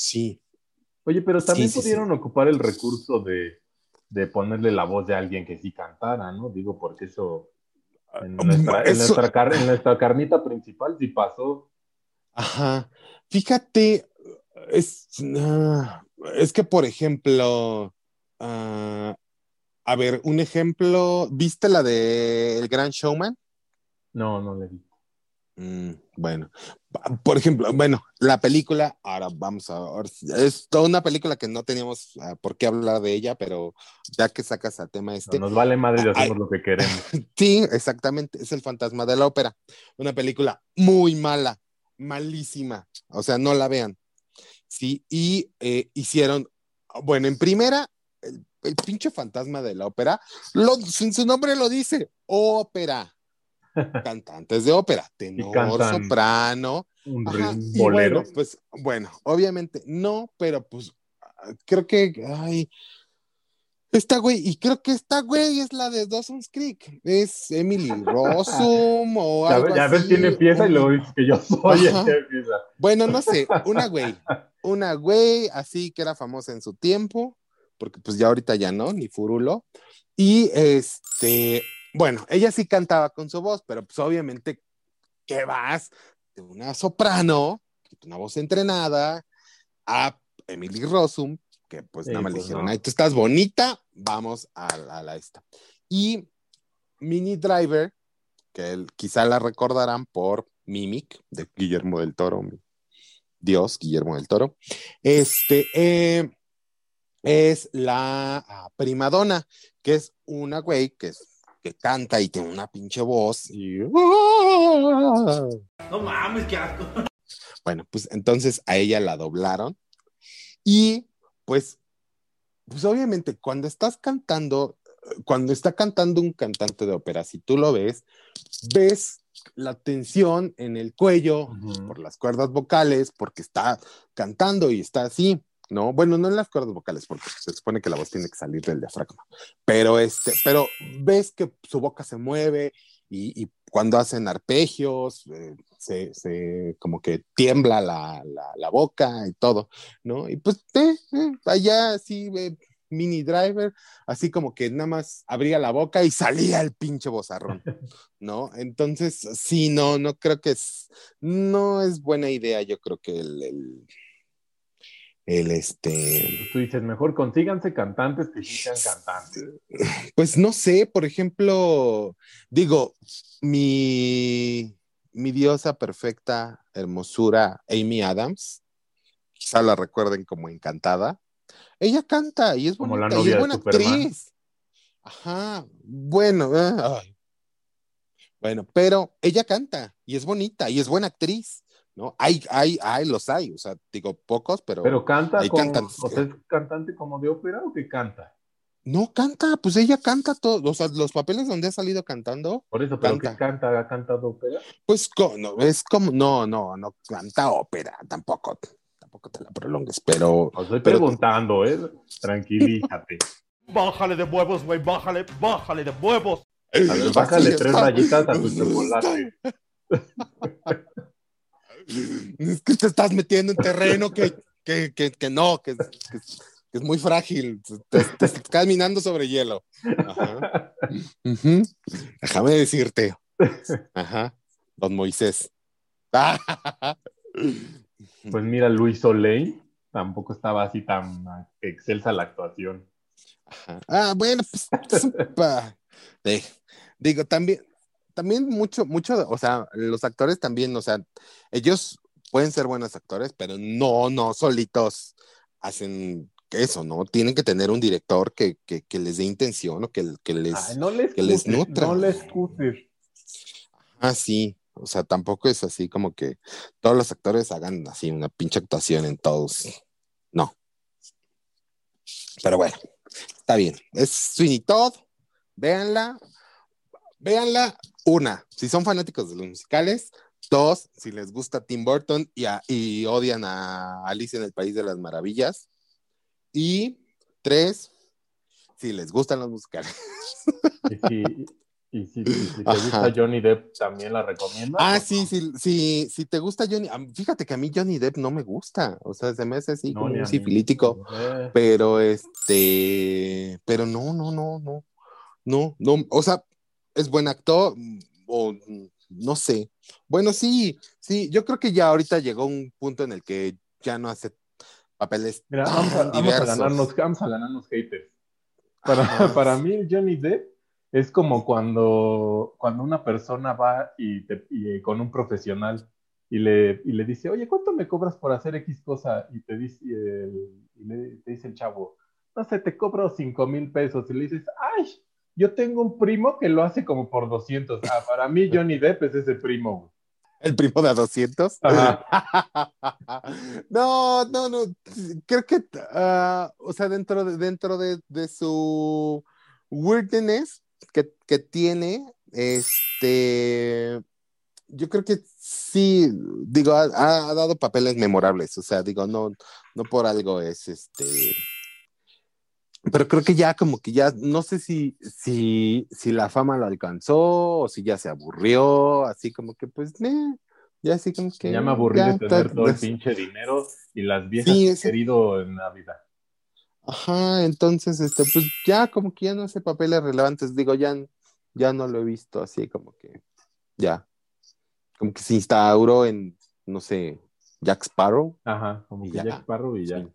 Sí. Oye, pero también Sí, sí, pudieron ocupar el recurso de, de ponerle la voz de alguien que sí cantara, ¿no? Digo, porque eso en nuestra, en Eso- nuestra, car- en nuestra carnita principal sí pasó. Ajá. Fíjate, es, ah, es que, por ejemplo, ah, a ver, un ejemplo, ¿viste la de El Gran Showman? No, no le vi. Mm, bueno, por ejemplo, bueno, la película, ahora vamos a es toda una película que no teníamos ah, por qué hablar de ella, pero ya que sacas el tema este, No, nos vale madre y Ay. hacemos lo que queremos. [laughs] sí, exactamente, es El Fantasma de la Ópera, una película muy mala, malísima, o sea, no la vean, sí, y eh, hicieron, bueno, en primera, el, el pinche Fantasma de la Ópera, lo, su nombre lo dice, ópera, cantantes de ópera, [laughs] tenor, soprano, Un, Ajá, y bolero. Bueno, pues bueno, obviamente no, pero pues creo que, ay, esta güey, y creo que esta güey es la de Dawson's Creek, es Emily Rossum o [laughs] ya algo ves, ya ves así, quién empieza y un- luego dices que yo soy el que empieza. Bueno, no sé, [laughs] una güey, una güey así que era famosa en su tiempo, porque pues ya ahorita ya no, ni furulo, y este, bueno, ella sí cantaba con su voz, pero pues obviamente, ¿qué vas? De una soprano, una voz entrenada, a Emily Rossum, que pues Sí, nada más le pues, dijeron, no. ay, tú estás bonita, vamos a la, a la esta. Y Mini Driver, que él, quizá la recordarán por Mimic, de Guillermo del Toro, Dios, Guillermo del Toro, este, eh, es la ah, primadona, que es una güey que, es- que canta y tiene una pinche voz y... No mames, qué asco. Bueno, pues entonces a ella la doblaron y pues, pues obviamente cuando estás cantando, cuando está cantando un cantante de ópera, si tú lo ves, ves la tensión en el cuello por las cuerdas vocales, porque está cantando y está así, ¿no? Bueno, no en las cuerdas vocales, porque se supone que la voz tiene que salir del diafragma, pero este, pero ves que su boca se mueve y, y cuando hacen arpegios, eh, se, se- como que tiembla la, la- la boca y todo, ¿no? Y pues eh, eh, allá sí, eh, mini driver, así como que nada más abría la boca y salía el pinche bozarrón, [laughs] ¿no? Entonces, sí, no, no creo que es, no es buena idea, yo creo que el, el, el, este, tú dices, mejor consíganse cantantes que sí sean cantantes. pues no sé, por ejemplo, digo, mi, mi diosa perfecta, hermosura, Amy Adams, quizá la recuerden como encantada, ella canta y es Como la bonita, y es buena actriz. Ajá, bueno, ay. bueno, pero ella canta y es bonita y es buena actriz, ¿no? Hay, hay, hay, los hay, o sea, digo pocos, pero, Pero canta hay como, cantantes o sea, ¿es cantante como de ópera o que canta? no canta, pues ella canta todo, o sea, los papeles donde ha salido cantando, Por eso, pero Canta. que canta, ha cantado ópera. Pues no, es como, no, no, no canta ópera, tampoco, tampoco te la prolongues, pero Os estoy Pero- preguntando, ¿eh? Tranquilízate. [laughs] Bájale de huevos, güey, bájale, bájale de huevos. A ver, bájale tres rayitas a tu chocolate. [laughs] Es que te estás metiendo en terreno que, que, que, que no, que, es muy frágil, te, te estás caminando sobre hielo. Ajá. Déjame decirte. Ajá. Don Moisés. [laughs] Pues mira, Luis Soleil tampoco estaba así tan excelsa la actuación. Ajá. Ah, bueno, pues, eh, digo, también, también mucho, mucho, o sea, los actores también, o sea, ellos pueden ser buenos actores, pero no, no, solitos hacen eso, ¿no? Tienen que tener un director que, que, que les dé intención o que, que les... Ay, no les que les nutra. no les cuses. Ah, sí, o sea, tampoco es así como que todos los actores hagan así una pinche actuación en todos. No. Pero bueno, está bien. Es Sweeney Todd, véanla, véanla, una, si son fanáticos de los musicales, dos, si les gusta Tim Burton y, a- y odian a Alicia en el País de las Maravillas, y tres, si les gustan los musicales. Y si, te Ajá. gusta Johnny Depp, también la recomiendo. Ah, sí, sí, sí, si te gusta Johnny, ah, fíjate que a mí Johnny Depp no me gusta, o sea, se me hace así No, como un sifilítico, Eh, pero este, pero no, no, no, no, no, no, o sea, es buen actor, o no sé, bueno, sí, sí, yo creo que ya ahorita llegó un punto en el que ya no hace papeles Mira, tan vamos a, vamos a diversos. ganarnos, vamos a ganarnos haters. Para, Ajá. [laughs] para mí, Johnny Depp es como cuando, cuando una persona va y, te- y, eh, con un profesional y le, y le dice, oye, ¿cuánto me cobras por hacer X cosa? Y te dice, el, y le- te dice el chavo, no sé, te cobro cinco mil pesos. Y le dices, ay, yo tengo un primo que lo hace como por 200. Ah, para mí, Johnny Depp es ese primo. güey. El primo de a 200. Ajá. [laughs] no, no, no. Creo que, ah, o sea, dentro de, dentro de, de su weirdness que, que tiene, este, yo creo que sí, digo, ha, ha dado papeles memorables. O sea, digo, no, no por algo es este. Pero creo que ya como que ya, no sé si, si, si la fama lo alcanzó o si ya se aburrió, así como que pues, meh, ya así como que... Ya me aburrí ya de tener todo el pinche dinero y las viejas Sí, ese- querido en la vida. Ajá, entonces, este, pues ya como que ya no hace papeles relevantes, digo, ya, ya no lo he visto así como que, ya, como que se instauró en, no sé, Jack Sparrow Ajá, como que ya. Jack Sparrow y ya. Sí.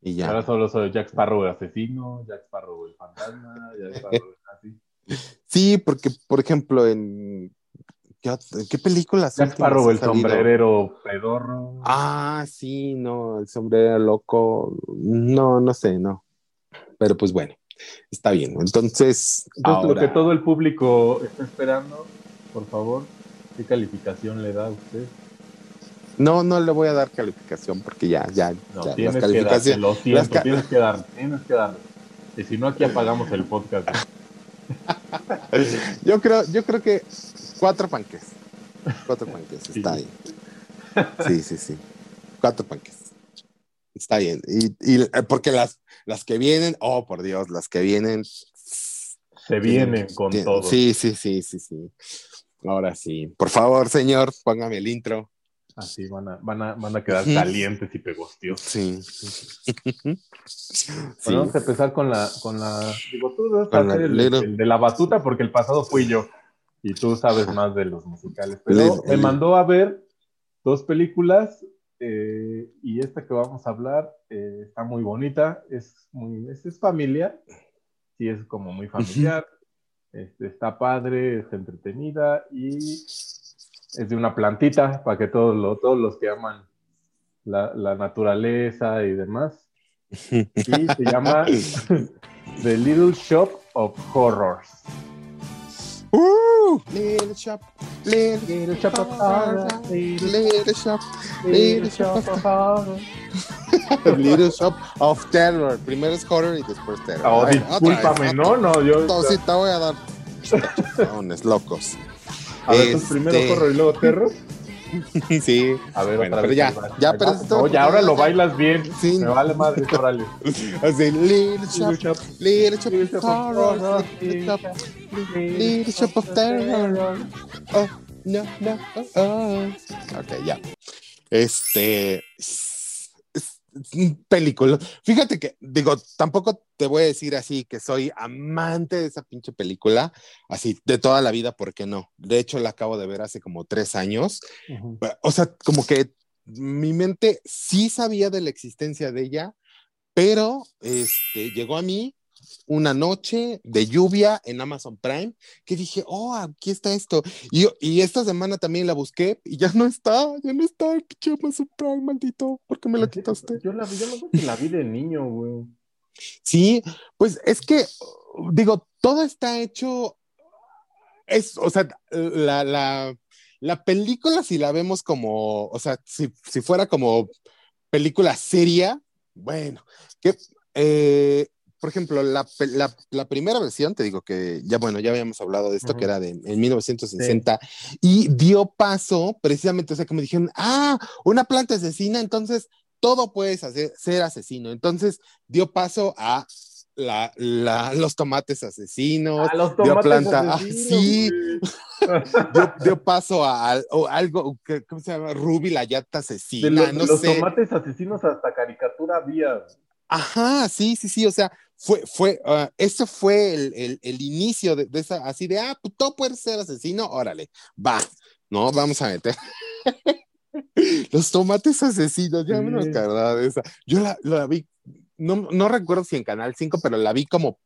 Y ya. Ahora solo soy Jack Sparrow el asesino, Jack Sparrow el fantasma, Jack [laughs] Sparrow el así. Sí, porque, por ejemplo, en... ¿Qué, qué películas Jack Sparrow el sombrerero pedorro. Ah, sí, no, el sombrero loco. No, no sé, no. Pero pues bueno, está bien. Entonces, Entonces, lo ahora- que todo el público está esperando, por favor, ¿qué calificación le da a usted? No, no le voy a dar calificación porque ya, ya, No, ya, tienes las calificaciones. lo siento, las ca- tienes que darle, tienes que darle. Y si no, aquí apagamos el podcast. [laughs] Yo creo, yo creo que cuatro panques. Cuatro panques, Sí. está bien. Sí, sí, sí. Cuatro panques. Está bien. Y, y, eh, porque las, las que vienen, oh por Dios, las que vienen. Se vienen con todo. Sí, sí, sí, sí, sí. Ahora sí. Por favor, señor, póngame el intro. Así van a, van a, van a quedar calientes y pegostiosos. Sí. sí. [laughs] Bueno, vamos a empezar con la, con la, digo, tú debes Con la el, el de la batuta porque el pasado fui yo y tú sabes más de los musicales. Pero Little- me mandó a ver dos películas eh, y esta que vamos a hablar eh, está muy bonita, es muy, es, es familiar, sí es como muy familiar, este, está padre, está entretenida y es de una plantita para que todos, lo- todos los que aman la, la naturaleza y demás y se llama [laughs] The Little Shop of Horrors. Uh, little shop, little, Little Shop of Horrors, little shop, Little Shop of Horrors. [laughs] little shop of terror. Primero es horror y después terror. Oh, Ay, otra discúlpame, no, no, yo. No, sí, te voy a dar [laughs] locos. A ver, este- primero horror y luego terror. [laughs] sí. A ver, Bueno, otra pero vez. ya, ya, ahí pero esto- ya ahora lo bailas bien. Sí. Me vale madre, [laughs] órale. Así, little shop, Little Shop, little shop Little of Shop of horror, shop of terror. Oh, no, no, oh, oh. Ok, ya. Este. Película. Fíjate que, digo, tampoco te voy a decir así que soy amante de esa pinche película, así de toda la vida, porque no. De hecho, la acabo de ver hace como tres años. O sea, como que mi mente sí sabía de la existencia de ella, pero este, llegó a mí una noche de lluvia en Amazon Prime que dije, oh, aquí está esto. Y, y esta semana también la busqué y ya no está, ya no está el pinche Amazon Prime, maldito, ¿por qué me lo quitaste? Yo la vi, yo la vi de niño, güey. Sí, pues es que, digo, todo está hecho, es, o sea, la, la, la película si la vemos como, o sea, si, si fuera como película seria, bueno, que, eh, por ejemplo, la, la, la primera versión, te digo que ya, bueno, ya habíamos hablado de esto, que era de en 1960, y dio paso precisamente, o sea, que me dijeron, ah, una planta asesina, entonces todo puedes hacer, ser asesino. Entonces dio paso a la, la- los tomates asesinos, Ah, los dio tomates planta, ah, asesinos, sí, [laughs] dio, dio paso a, o algo, que, ¿cómo se llama? Ruby la yata De asesina, los, no los sé. tomates asesinos hasta caricatura había. Ajá, sí, sí, sí, o sea, fue, fue, ah, eso fue el, el- el inicio de, de esa, así de, ah, pues todo puede ser asesino, órale, va, no, vamos a meter. [laughs] Los tomates asesinos, ya me Sí. acordaba de esa. Yo la, la vi, no, no recuerdo si en Canal 5, pero la vi como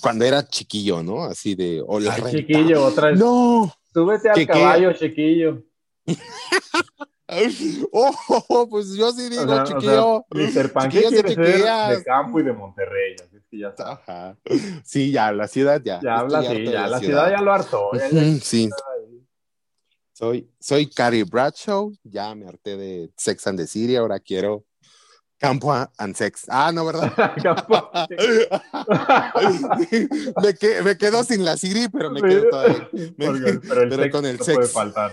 cuando era chiquillo, ¿no? Así de, o la Ay, chiquillo, otra vez. No. Súbete al caballo, chiquillo. [laughs] [laughs] Oh, pues yo sí digo, O sea, o chiquillo. sea, Mr. ¿qué Chiquillo, quiere ¿qué ser de campo y de Monterrey? Así que ya está. Ajá. Sí, ya, la ciudad ya. Ya habla ya la ciudad ya lo hartó. ya- Sí. Soy, soy Carrie Bradshaw, ya me harté de Sex and the City, ahora quiero Campo and Sex. Ah, no, ¿verdad? [laughs] Campo. [laughs] me, que- me quedo sin la City, pero me quedo todavía. me- pero el pero con el no puede sex. faltar.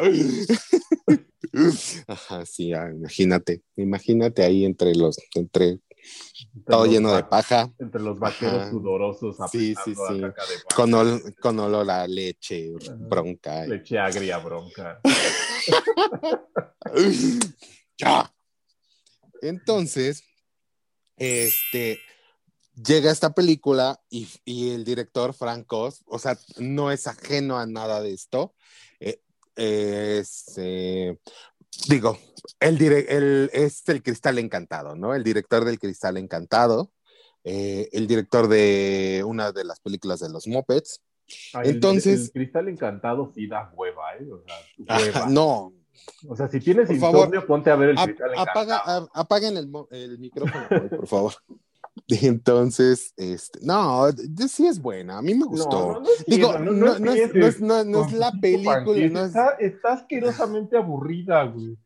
[laughs] Ajá, sí, imagínate, imagínate ahí entre los, entre Entre todo los lleno de paja, Entre los vaqueros Ajá. sudorosos Sí, sí, sí. de con, ol- con olor a leche, bronca. y- Leche agria, bronca. [laughs] ya. Entonces, este, llega esta película y, y el director Frank Oz, o sea, no es ajeno a nada de esto. Es, eh, digo, el, el- es el Cristal Encantado, ¿no? El director del Cristal Encantado, eh, el director de una de las películas de los Muppets. Ay, el- Entonces- El, cristal encantado sí da hueva, ¿eh? O sea, [laughs] Ajá, hueva. no, O sea, si tienes Por favor, ponte a ver el cristal apaga, encantado. a- apaguen el, micrófono, por favor. [laughs] [laughs] Entonces, este, no, sí es buena, a mí me gustó. Digo, no, es, la película, no es, Está, está asquerosamente aburrida, güey.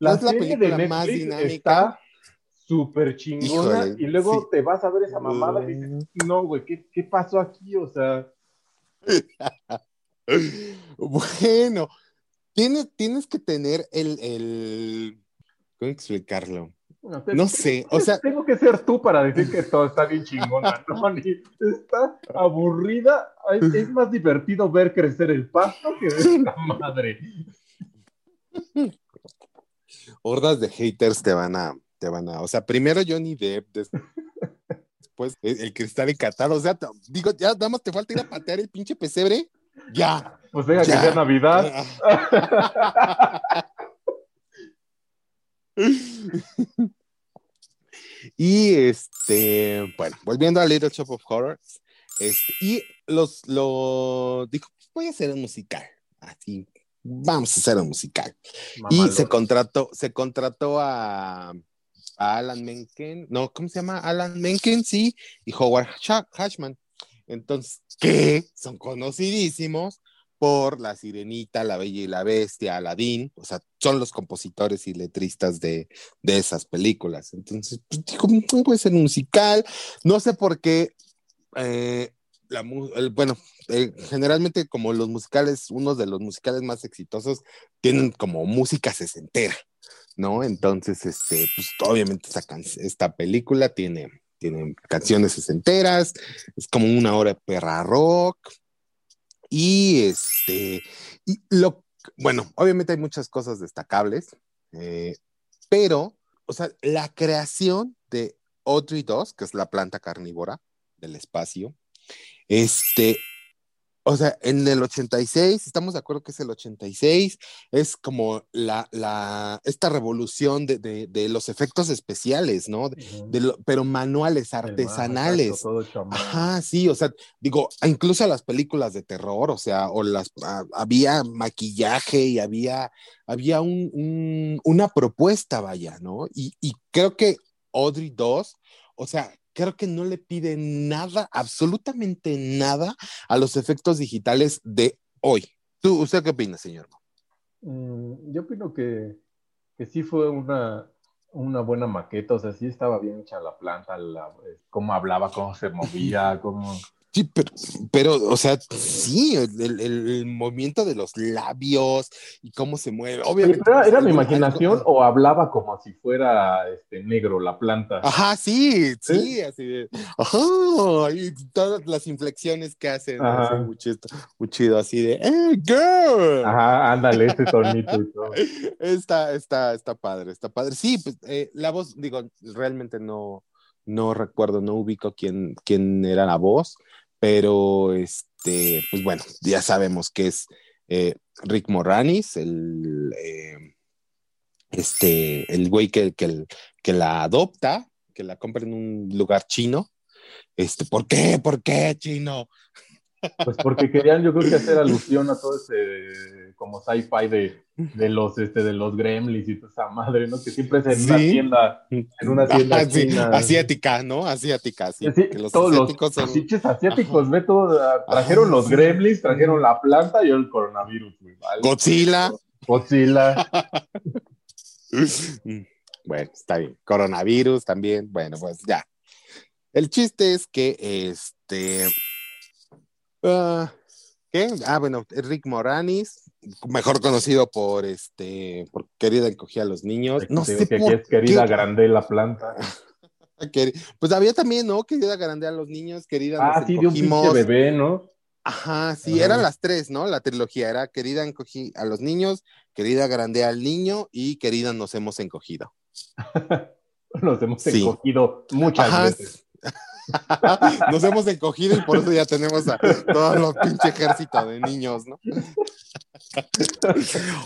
No es la serie película de más dinámica. está súper chingona Híjole, y luego sí. te vas a ver esa mamada y dices, no, güey, ¿qué, ¿qué pasó aquí? O sea, [laughs] bueno, tienes, tienes que tener el, el, ¿cómo explicarlo? No, sé, No sé, o sea, tengo que ser tú para decir que [laughs] todo está bien chingona, ¿no? [laughs] Ni- está aburrida. Es más divertido ver crecer el pasto que ver esta madre. hordas de haters te van a, te van a, o sea, primero Johnny Depp, des- después el, el cristal encantado, o sea, digo, ya nada más te falta ir a patear el pinche pesebre, ya. Pues venga, que Ya. sea Navidad. [laughs] y este, bueno, volviendo a Little Shop of Horrors, este, y los, lo dijo, voy a hacer un musical, así, vamos a hacer un musical. Y se contrató, se contrató a, a Alan Menken, no, ¿cómo se llama? Alan Menken, sí, y Howard Hashman. Entonces, que son conocidísimos por La Sirenita, La Bella y la Bestia, Aladdin, o sea, son los compositores y letristas de, de esas películas. Entonces, pues, dijo, "Mm, puede ser musical. No sé por qué, eh, bueno, eh, generalmente como los musicales, uno de los musicales más exitosos, tienen como música sesentera, ¿no? Entonces, este, pues obviamente esta, película tiene, tiene canciones sesenteras, es como una hora de perra rock, y este, y lo, bueno, obviamente hay muchas cosas destacables, eh, pero, o sea, la creación de Audrey 2, que es la planta carnívora del espacio, este, o sea, en el 86, estamos de acuerdo que es el 86, es como la, la, esta revolución de, de, de los efectos especiales, ¿no? De- lo- pero manuales, artesanales. exacto. Ajá, sí, o sea, digo, incluso las películas de terror, o sea, o las ah, había maquillaje y había, había un, un- una propuesta, vaya, ¿no? Y, y creo que Audrey 2, o sea, creo que no le pide nada, absolutamente nada a los efectos digitales de hoy. ¿Tú, ¿Usted qué opina, señor? Mm, yo opino que, que sí fue una, una buena maqueta, o sea, sí estaba bien hecha la planta, la, eh, cómo hablaba, cómo se movía, [laughs] cómo... Sí, pero, pero, o sea, sí, el, movimiento de los labios y cómo se mueve. Obviamente. Pero era, era mi imaginación algo- o hablaba como si fuera este, negro la planta. Ajá, sí, sí, así de. Ajá, y todas las inflexiones que hacen. Así, muy, chido, muy chido, así de. ¡Eh, girl! Ajá, ándale, ese tonito y todo. [laughs] Está, está, está padre, está padre. Sí, pues eh, la voz, digo, realmente no, no recuerdo, no ubico quién, quién era la voz, pero este, pues bueno, ya sabemos que es eh, Rick Moranis, el eh, este, el güey que, que, que la adopta, que la compra en un lugar chino. Este, ¿por qué? ¿Por qué, chino? Pues porque querían, yo creo que hacer alusión a todo ese como sci-fi de, de los este de los gremlins y toda esa madre, ¿no? Que siempre es en una tienda, en una tienda sí, asiática, ¿no? Asiática, sí. Sí, que los todos los, son- pinches asiáticos, ve todo, ah, trajeron los gremlins, trajeron la planta y el coronavirus, güey, ¿vale? Godzilla. Godzilla. [laughs] Bueno, está bien. Coronavirus también. Bueno, pues ya. El chiste es que este. ah, ¿Qué? Ah, bueno, Rick Moranis, mejor conocido por este, por querida encogía a los niños. No sé que aquí es querida qué. grande la planta. [laughs] Pues había también, ¿no? Querida grande a los niños, querida Ah, nos sí, de un encogimos. bebé, ¿no? Ajá, sí, Ajá. eran las tres, ¿no? La trilogía era querida encogí a los niños, querida grande al niño y querida nos hemos encogido. [laughs] Nos hemos Sí. encogido muchas Ajá. veces. [laughs] [laughs] Nos hemos encogido y por eso ya tenemos a todo los pinche ejército de niños, ¿no? [laughs]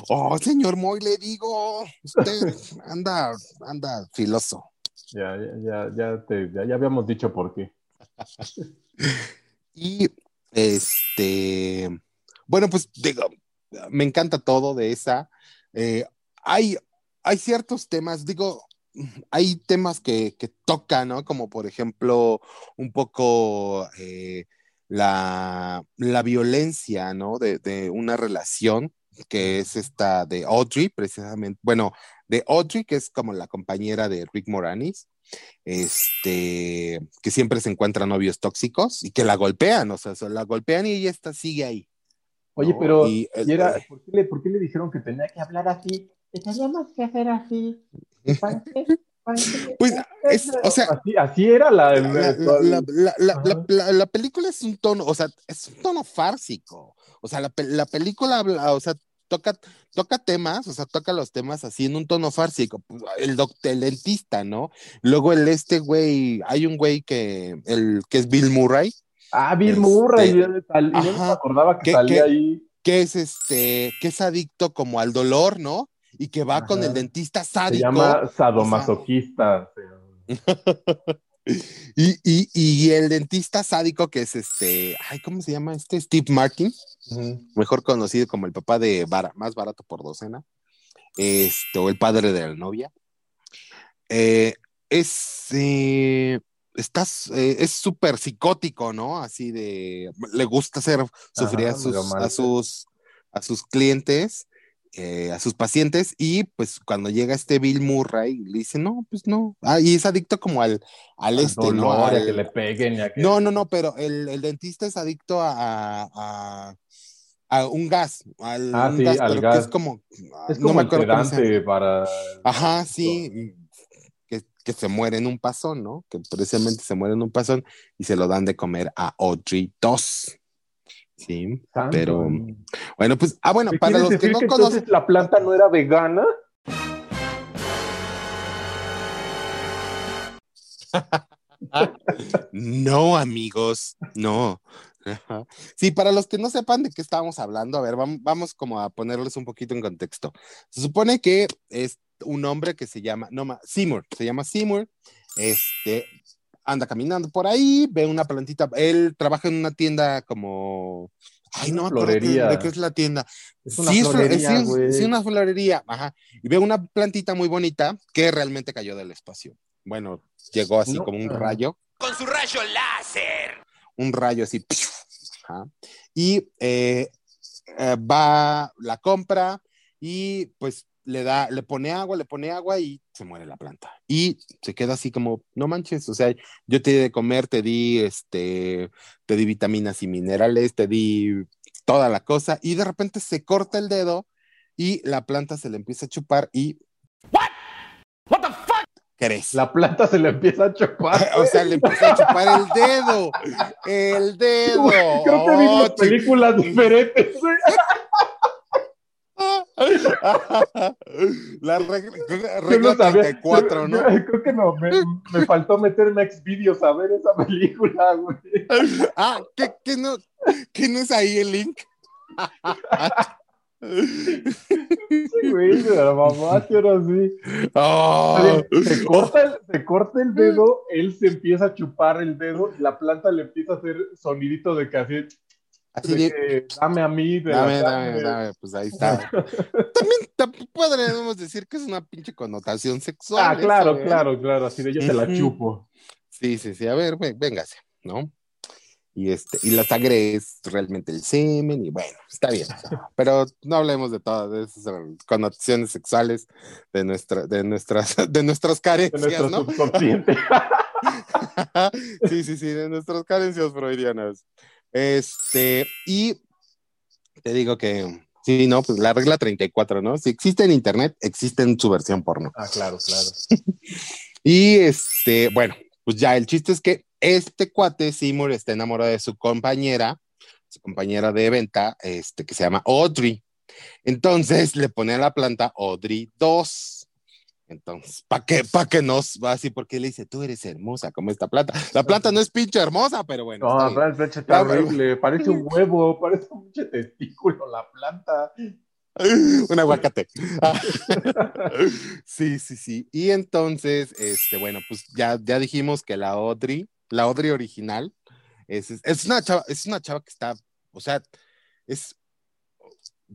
Oh, señor Moy, le digo, usted anda, anda filoso. Ya, ya, ya, ya, te- ya, ya habíamos dicho por qué. [laughs] Y este, bueno, pues digo, me encanta todo de esa. Eh, hay, hay ciertos temas, digo, hay temas que, que tocan, ¿no? Como por ejemplo, un poco eh, la, la violencia, ¿no? De, de una relación que es esta de Audrey, precisamente, bueno, de Audrey, que es como la compañera de Rick Moranis, este, que siempre se encuentra novios tóxicos y que la golpean, o sea, se la golpean y ella está, sigue ahí. Oye, No, pero y, y era, eh, ¿por, qué le, por qué le dijeron que tenía que hablar así? Que teníamos que hacer así. Pues, es- o sea, así, así era la, la, la- la- película es un tono, o sea, es un tono fársico. O sea, la, pe- la película habla, o sea, toca, toca temas, o sea, toca los temas así en un tono fársico. El, dentista, ¿no? Luego el este güey, hay un güey que, el, que es Bill Murray, Ah, Bill Este, Murray. tal- y no me acordaba que ¿Qué- salía ahí. que es este, que es adicto como al dolor, ¿no? Y que va con el dentista Se sádico. llama sadomasoquista. [laughs] Y, y, y el dentista sádico que es este, ay, ¿cómo se llama este? Steve Martin, mejor conocido como el papá de más barato por docena, este, o el padre de la novia. Eh, es, eh, estás, eh, es súper psicótico, ¿no? Así de, le gusta hacer sufrir a, Ajá, sus, a, sus, a sus clientes, eh, a sus pacientes, y pues cuando llega este Bill Murray, le dice, no, pues no, ah, y es adicto como al, al, Al este, ¿no? y a Al- que le peguen. y a que- no, no, no, pero el, el dentista es adicto a, a, un gas, al Ah, un sí, gas, al pero que es como, Es no como me el acuerdo para... Ajá, sí, que, que se muere en un pasón, ¿no? Que precisamente se muere en un pasón y se lo dan de comer a Audrey 2. Sí, Santo. pero bueno, pues, ah, bueno, ¿Me para los que no que conocen, entonces la planta no era vegana? [laughs] No, amigos, no. Sí, para los que no sepan de qué estábamos hablando, a ver, vam- vamos, como a ponerles un poquito en contexto. Se supone que es un hombre que se llama, no, ma- Seymour, se llama Seymour, este, anda caminando por ahí, ve una plantita, él trabaja en una tienda como, ay, no, florería. de qué es la tienda. Es una sí, flo- florería, sí, es- sí, una florería, ajá, y ve una plantita muy bonita que realmente cayó del espacio. Bueno, llegó así No, como un rayo Con su rayo láser. un rayo así. ¡piu! Ajá. Y eh, eh, va, la compra y pues le da, le pone agua, le pone agua y se muere la planta. Y se queda así como, no manches, o sea, yo te di de comer, te di este, te di vitaminas y minerales, te di toda la cosa, y de repente se corta el dedo y la planta se le empieza a chupar y. What the fuck? Crece. La planta se le empieza a chupar. [laughs] O sea, le empieza a chupar el dedo. El dedo. [laughs] Creo que vi Oh, dos películas diferentes. [laughs] La regla, no regla sabía. 34, ¿no? Creo que no, me, me faltó meterme a Xvideos a ver esa película, güey. Ah, ¿qué, qué no, ¿qué no es ahí el link? güey, de la mamá, ahora sí. Oh. Se corta, el, se corta el dedo, él se empieza a chupar el dedo, la planta le empieza a hacer sonidito de casi Así de de, que, dame a mí, de dame, dame, dame, pues ahí está. También podríamos decir que es una pinche connotación sexual. Ah, eso, claro, ¿eh? claro, claro, así de yo te la chupo. Sí, sí, sí, a ver, vé- véngase, ¿no? Y, este, y la sangre es realmente el semen, y bueno, está bien. Pero no hablemos de todas esas connotaciones sexuales de, nuestra, de, nuestras, [laughs] de nuestras De carencias, nuestro ¿no? subconsciente. [laughs] sí, sí, sí, de nuestras carencias freudianas. Este, y te digo que, sí, no, pues la regla 34, ¿no? Si existe en internet, existe en su versión porno. ah, claro, claro. [laughs] Y este, bueno, pues ya el chiste es que este cuate, Seymour, está enamorado de su compañera, su compañera de venta, este, que se llama Audrey. Entonces [laughs] le pone a la planta Audrey 2. Entonces, ¿para qué, pa' qué nos va así? Porque le dice, tú eres hermosa como esta planta. La planta no es pinche hermosa, pero bueno. No, el plancha está horrible, parece un [laughs] huevo, parece un pinche testículo la planta. [laughs] Un aguacate. [laughs] sí, sí, sí. Y entonces, este, bueno, pues ya, ya dijimos que la Audrey, la Audrey original, es, es- es una chava, es una chava que está, o sea, es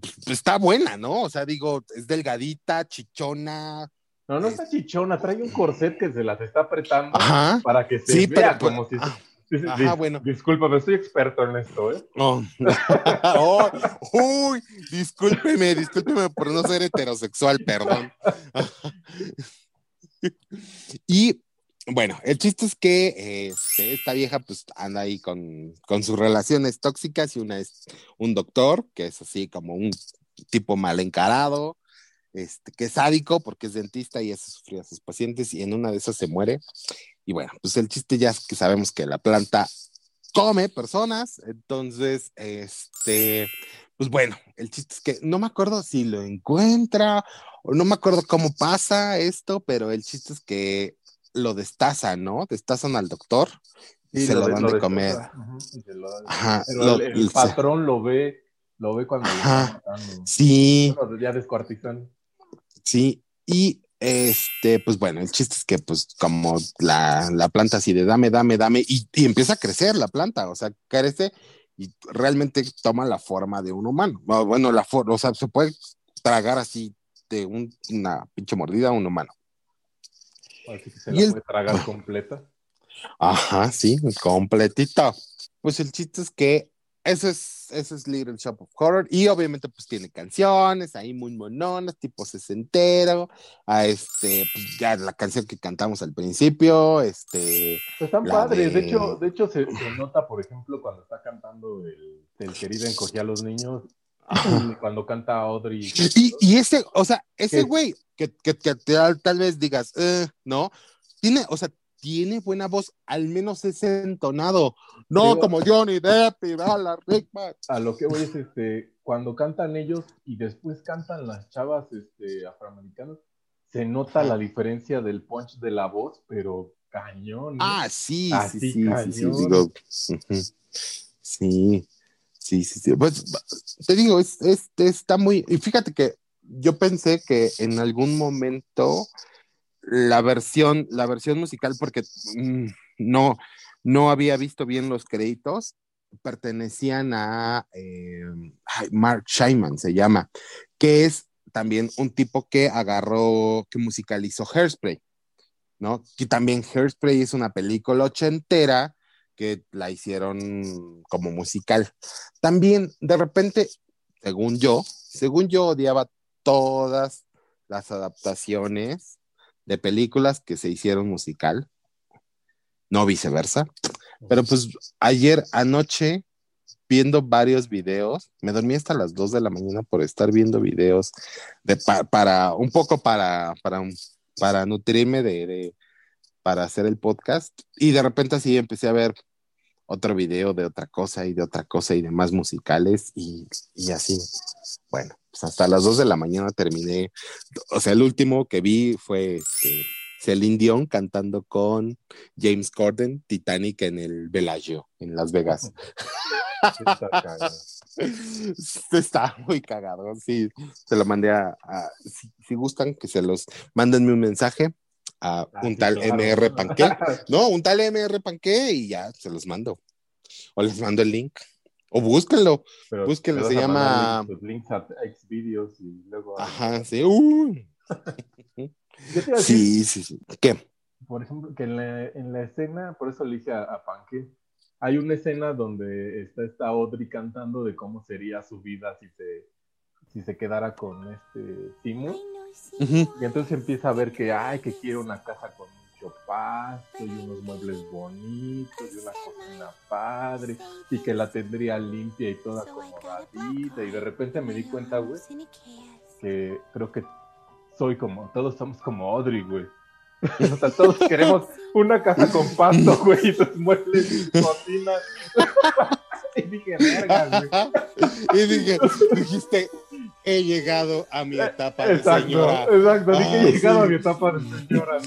pues, está buena, ¿no? O sea, digo, es delgadita, chichona. No, no está chichona, trae un corset que se las está apretando Ajá. para que se Sí, vea pero- como si... ah, [laughs] ajá, bueno. Discúlpame, soy experto en esto, ¿eh? Oh. [laughs] Oh, uy, discúlpeme, discúlpeme por no ser heterosexual, perdón. [laughs] y bueno, el chiste es que este, esta vieja pues anda ahí con, con sus relaciones tóxicas y una es un doctor, que es así como un tipo mal encarado, este, que es sádico porque es dentista y hace sufrir a sus pacientes y en una de esas se muere. Y bueno, pues el chiste ya es que sabemos que la planta come personas, entonces, este, pues bueno, el chiste es que no me acuerdo si lo encuentra o no me acuerdo cómo pasa esto, pero el chiste es que lo destazan, ¿no? Destazan al doctor y Sí, se lo, dan de comer. Lo- Ajá, el, se- patrón lo ve, lo ve cuando Ajá. sí, Bueno, ya descuartizan. Sí, y este, pues bueno, el chiste es que pues como la, la planta así de dame, dame, dame, y, y empieza a crecer la planta, o sea, crece y realmente toma la forma de un humano. Bueno, la forma, o sea, se puede tragar así de un- una pinche mordida a un humano. Así que se Y la el- puede tragar [laughs] completa. Ajá, sí, completito. Pues el chiste es que eso es, eso es Little Shop of Horror y obviamente pues tiene canciones ahí muy mononas, tipo sesentero, a este, pues ya la canción que cantamos al principio, este, Pues están padres. De, de- hecho, de hecho se, se nota, por ejemplo, cuando está cantando el, el querido encogía a los niños, cuando canta Audrey. Y, y ese, o sea, ese güey que, que, que tal, tal vez digas, "Eh", ¿no? Tiene, o sea, tiene buena voz, al menos es entonado, no como Johnny Depp y Bala [laughs] Rickman. A lo que voy es este, cuando cantan ellos y después cantan las chavas este, afroamericanas, se nota la diferencia del punch de la voz, pero cañón. ¿no? Ah, sí, Así, sí, sí, sí, sí, digo, sí, sí, sí, sí. Pues te digo, es, es- está muy, y fíjate que yo pensé que en algún momento la versión, la versión musical, porque mm, no, no había visto bien los créditos, pertenecían a eh, Mark Scheinman, se llama, que es también un tipo que agarró, que musicalizó Hairspray. ¿no? Que también Hairspray es una película ochentera que la hicieron como musical. También, de repente, según yo, según yo odiaba todas las adaptaciones de películas que se hicieron musical, no viceversa. Pero pues ayer anoche, viendo varios videos, me dormí hasta las 2 de la mañana por estar viendo videos de, pa- para, un poco para, para, para nutrirme de, de- para hacer el podcast y de repente así empecé a ver otro video de otra cosa y de otra cosa y de más musicales y, y así. Bueno, pues hasta las 2 de la mañana terminé. O sea, el último que vi fue este, Celine Dion cantando con James Corden, Titanic en el Bellagio, en Las Vegas. [laughs] Sí, está. Está muy cagado, sí. Se lo mandé a, a- si, si gustan, que se los mándenme un mensaje a Ah, un tal. MR Panque. [laughs] No, un tal MR Panque y ya se los mando. O les mando el link. O búsquenlo. Pero Búsquenlo, se llama- Los links a Xvideos y luego. Ajá, sí. uh. [laughs] Sí, sí, sí. ¿Qué? por ejemplo, que en la, en la escena, por eso le dije a, a Panque, hay una escena donde está esta Audrey cantando de cómo sería su vida si se, si se quedara con este. Ujú. Y entonces empieza a ver que, ay, que quiere una casa con mucho pasto y unos muebles bonitos y una cocina padre y que la tendría limpia y toda acomodadita. Y de repente me di cuenta, güey, que creo que soy como, todos somos como Audrey, güey. [laughs] O sea, todos queremos una casa con pasto, [laughs] güey, y sus muebles y cocina. [laughs] y dije, verga, güey. y dije, dijiste, he llegado a mi etapa de Exacto, señora. exacto. Dije, Ah, he llegado sí. a mi etapa de señora.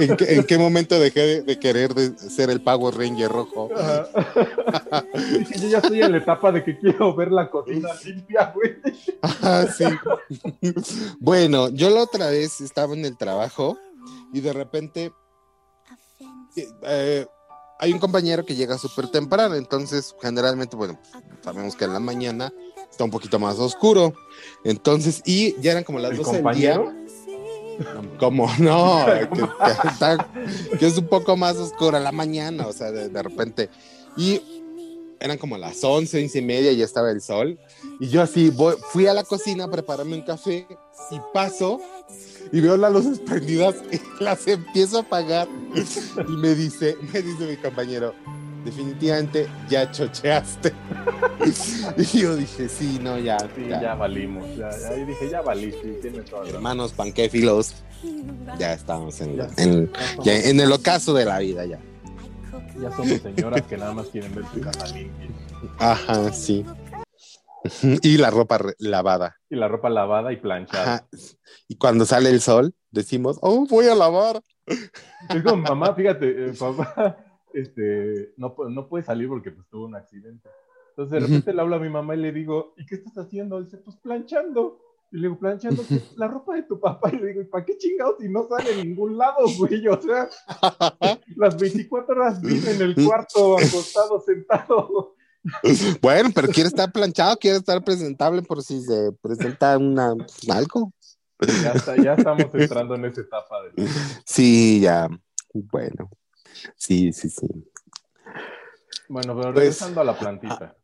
¿En qué, en qué momento dejé de, de querer de ser el Power Ranger rojo? Ajá. Yo ya estoy en la etapa de que quiero ver la cocina limpia, güey. Ah, sí. bueno, yo la otra vez estaba en el trabajo y de repente eh, hay un compañero que llega súper temprano, entonces generalmente, bueno, sabemos que en la mañana está un poquito más oscuro. Entonces, y ya eran como las ¿El 12 del día. Como [laughs] no, que, que está- que es un poco más oscura la mañana, o sea, de, de repente. Y eran como las 11, 11 y media, ya estaba el sol. Y yo así voy, fui a la cocina a prepararme un café y paso y veo las luces prendidas [laughs] y las empiezo a apagar. Y me dice, me dice mi compañero, definitivamente ya chocheaste. [laughs] Y yo dije, sí, no, ya, Sí, ya. ya valimos. Ya, ya, ahí dije, ya valí, sí, tiene toda hermanos panquéfilos, ya estamos en, Ya, en- ya en el ocaso de la vida, ya. Ya somos señoras que nada más quieren ver su casa limpia. Ajá, sí. [laughs] Y la ropa lavada. Y la ropa lavada y planchada. Ajá. Y cuando sale el sol, decimos, oh, voy a lavar. Es como, mamá, fíjate, eh, papá, este, no, no puede salir porque pues, tuvo un accidente. Entonces de repente le hablo a mi mamá y le digo, ¿y qué estás haciendo? Dice, pues planchando. Y le digo, ¿planchando la ropa de tu papá? Y le digo, ¿y para qué chingados si no sale en ningún lado, güey? O sea, [laughs] las 24 horas vive en el cuarto, acostado, sentado. [laughs] Bueno, pero quiere estar planchado, quiere estar presentable por si se presenta una algo. Ya, está, ya estamos entrando en esa etapa de Sí, ya. Bueno. Sí, sí, sí. Bueno, pero Pues, regresando a la plantita.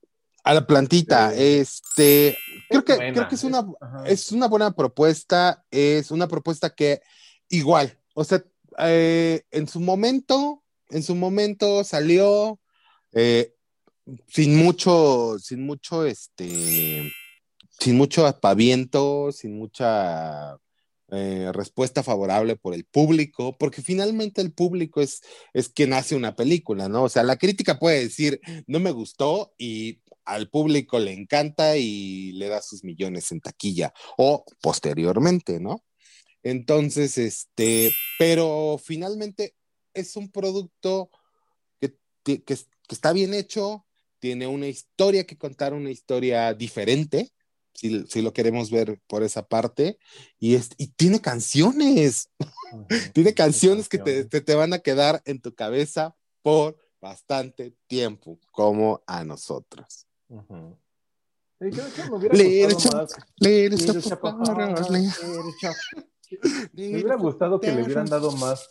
A la plantita, Eh, este, creo que, buena, creo que es una, es una buena propuesta, es una propuesta que igual, o sea, eh, en su momento, en su momento salió eh, sin mucho, sin mucho, este, sin mucho apaviento, sin mucha eh, respuesta favorable por el público, porque finalmente el público es, es quien hace una película, ¿no? O sea, la crítica puede decir, no me gustó y al público le encanta y le da sus millones en taquilla o posteriormente, ¿no? Entonces, este, pero finalmente es un producto que, que está bien hecho, tiene una historia que contar, una historia diferente, si, si lo queremos ver por esa parte, y, es, y tiene canciones, [laughs] tiene canciones que te, te, te van a quedar en tu cabeza por bastante tiempo, como a nosotros. Ujú. Sí, creo que me hubiera Leer gustado más. Leer Leer [laughs] Me hubiera que le hubieran dado más.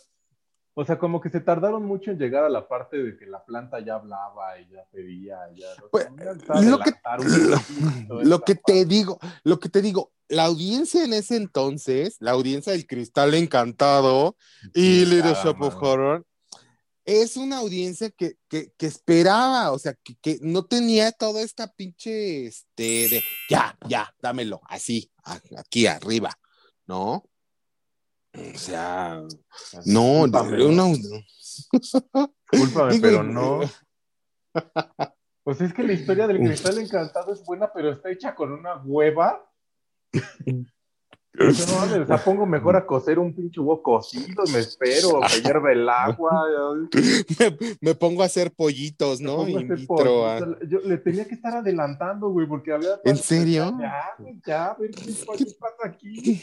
O sea, como que se tardaron mucho en llegar a la parte de que la planta ya hablaba y ya pedía, ya. o Pues, lo que- lo- que te digo, lo que te digo, la audiencia en ese entonces, la audiencia del Cristal Encantado y Little Shop of. Horror, es una audiencia que, que, que esperaba, o sea, que, que no tenía toda esta pinche, este, de, ya, ya, dámelo, así, aquí arriba, ¿no? O sea, no, Cúlpame, una, [laughs] Cúlpame, Digo, pero [laughs] no. Pues es que la historia del cristal encantado es buena, pero está hecha con una hueva. [laughs] Yo no mames, o sea, pongo mejor a cocer un pinche huevo cocido, me espero, que hierve el agua. me, me pongo a hacer pollitos, ¿no? Hacer Invitro a-. Yo le tenía que estar adelantando, güey, porque había. ¿En serio? Ya, ya, a ver qué, qué pasa aquí.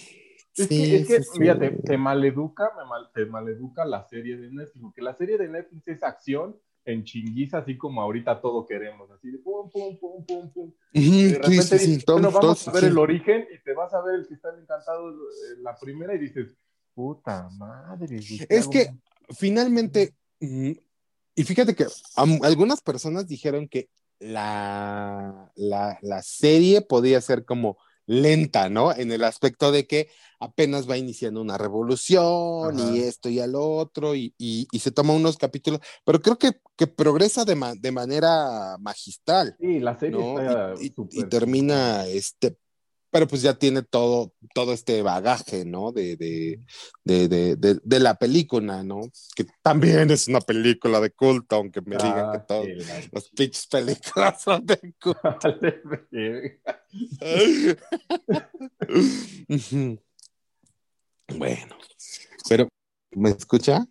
Es Sí, que, es que sí, sí. fíjate, te maleduca, me mal- te maleduca la serie de Netflix, porque la serie de Netflix es acción en chinguiza, así como ahorita todo queremos, así de pum, pum, pum, pum, pum. Ujú, De repente dices, bueno, vamos a ver el origen y te vas a ver el que está encantado en la primera y dices, puta madre. güey, ¿qué Es que finalmente, mm, y fíjate que algunas personas dijeron que la, la, la serie podía ser como lenta, ¿no? En el aspecto de que apenas va iniciando una revolución Ajá. y esto y al otro y, y- y se toma unos capítulos, pero creo que, que progresa de, ma- de manera magistral. Sí, la serie ¿no? está Y, y- súper- y termina este, pero pues ya tiene todo, todo este bagaje, ¿no? De, de, de, de, la película, ¿no? Que también es una película de culto, aunque me digan que Ah, todas las pinches películas son de culto. [laughs] Bueno, pero ¿me escucha?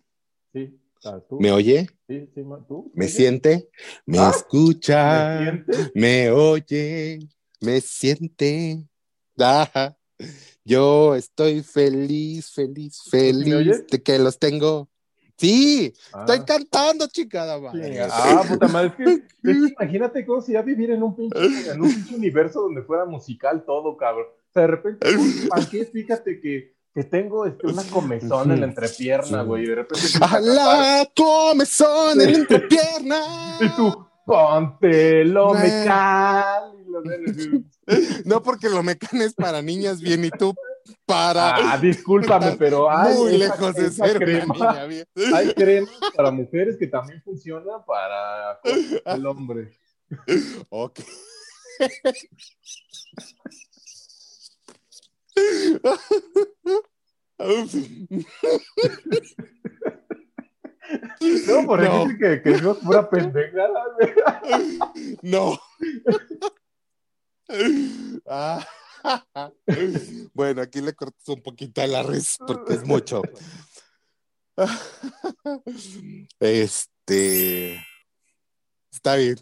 Sí, tú. ¿Me oye? Sí, sí, ¿tú? ¿Me siente? ¿Me Ah, escucha? Me oye, me siente. Ah, yo estoy feliz, feliz, feliz de que los tengo. Sí, Ah, estoy cantando, chingada madre. Ah, puta madre, es que, es que imagínate cómo sería vivir en un pinche, en un pinche universo donde fuera musical todo, cabrón. O sea, de repente, uy, [laughs] ¿para qué? Fíjate que, que tengo este, una comezón en la entrepierna, güey, y de repente empieza a la comezón en la entrepierna. [laughs] y tú, ponte lo mecal. [laughs] No porque lo mecan es para niñas bien y tú para Ah, discúlpame, [laughs] pero hay muy esa- lejos de ser crema. niña. Hay [laughs] cremas para mujeres que también funcionan para el hombre. Ok. No, por No. decir que, que pura pendejada, güey. No. Ah. [laughs] Bueno, aquí le cortas un poquito a la res porque es mucho. Este. Está bien.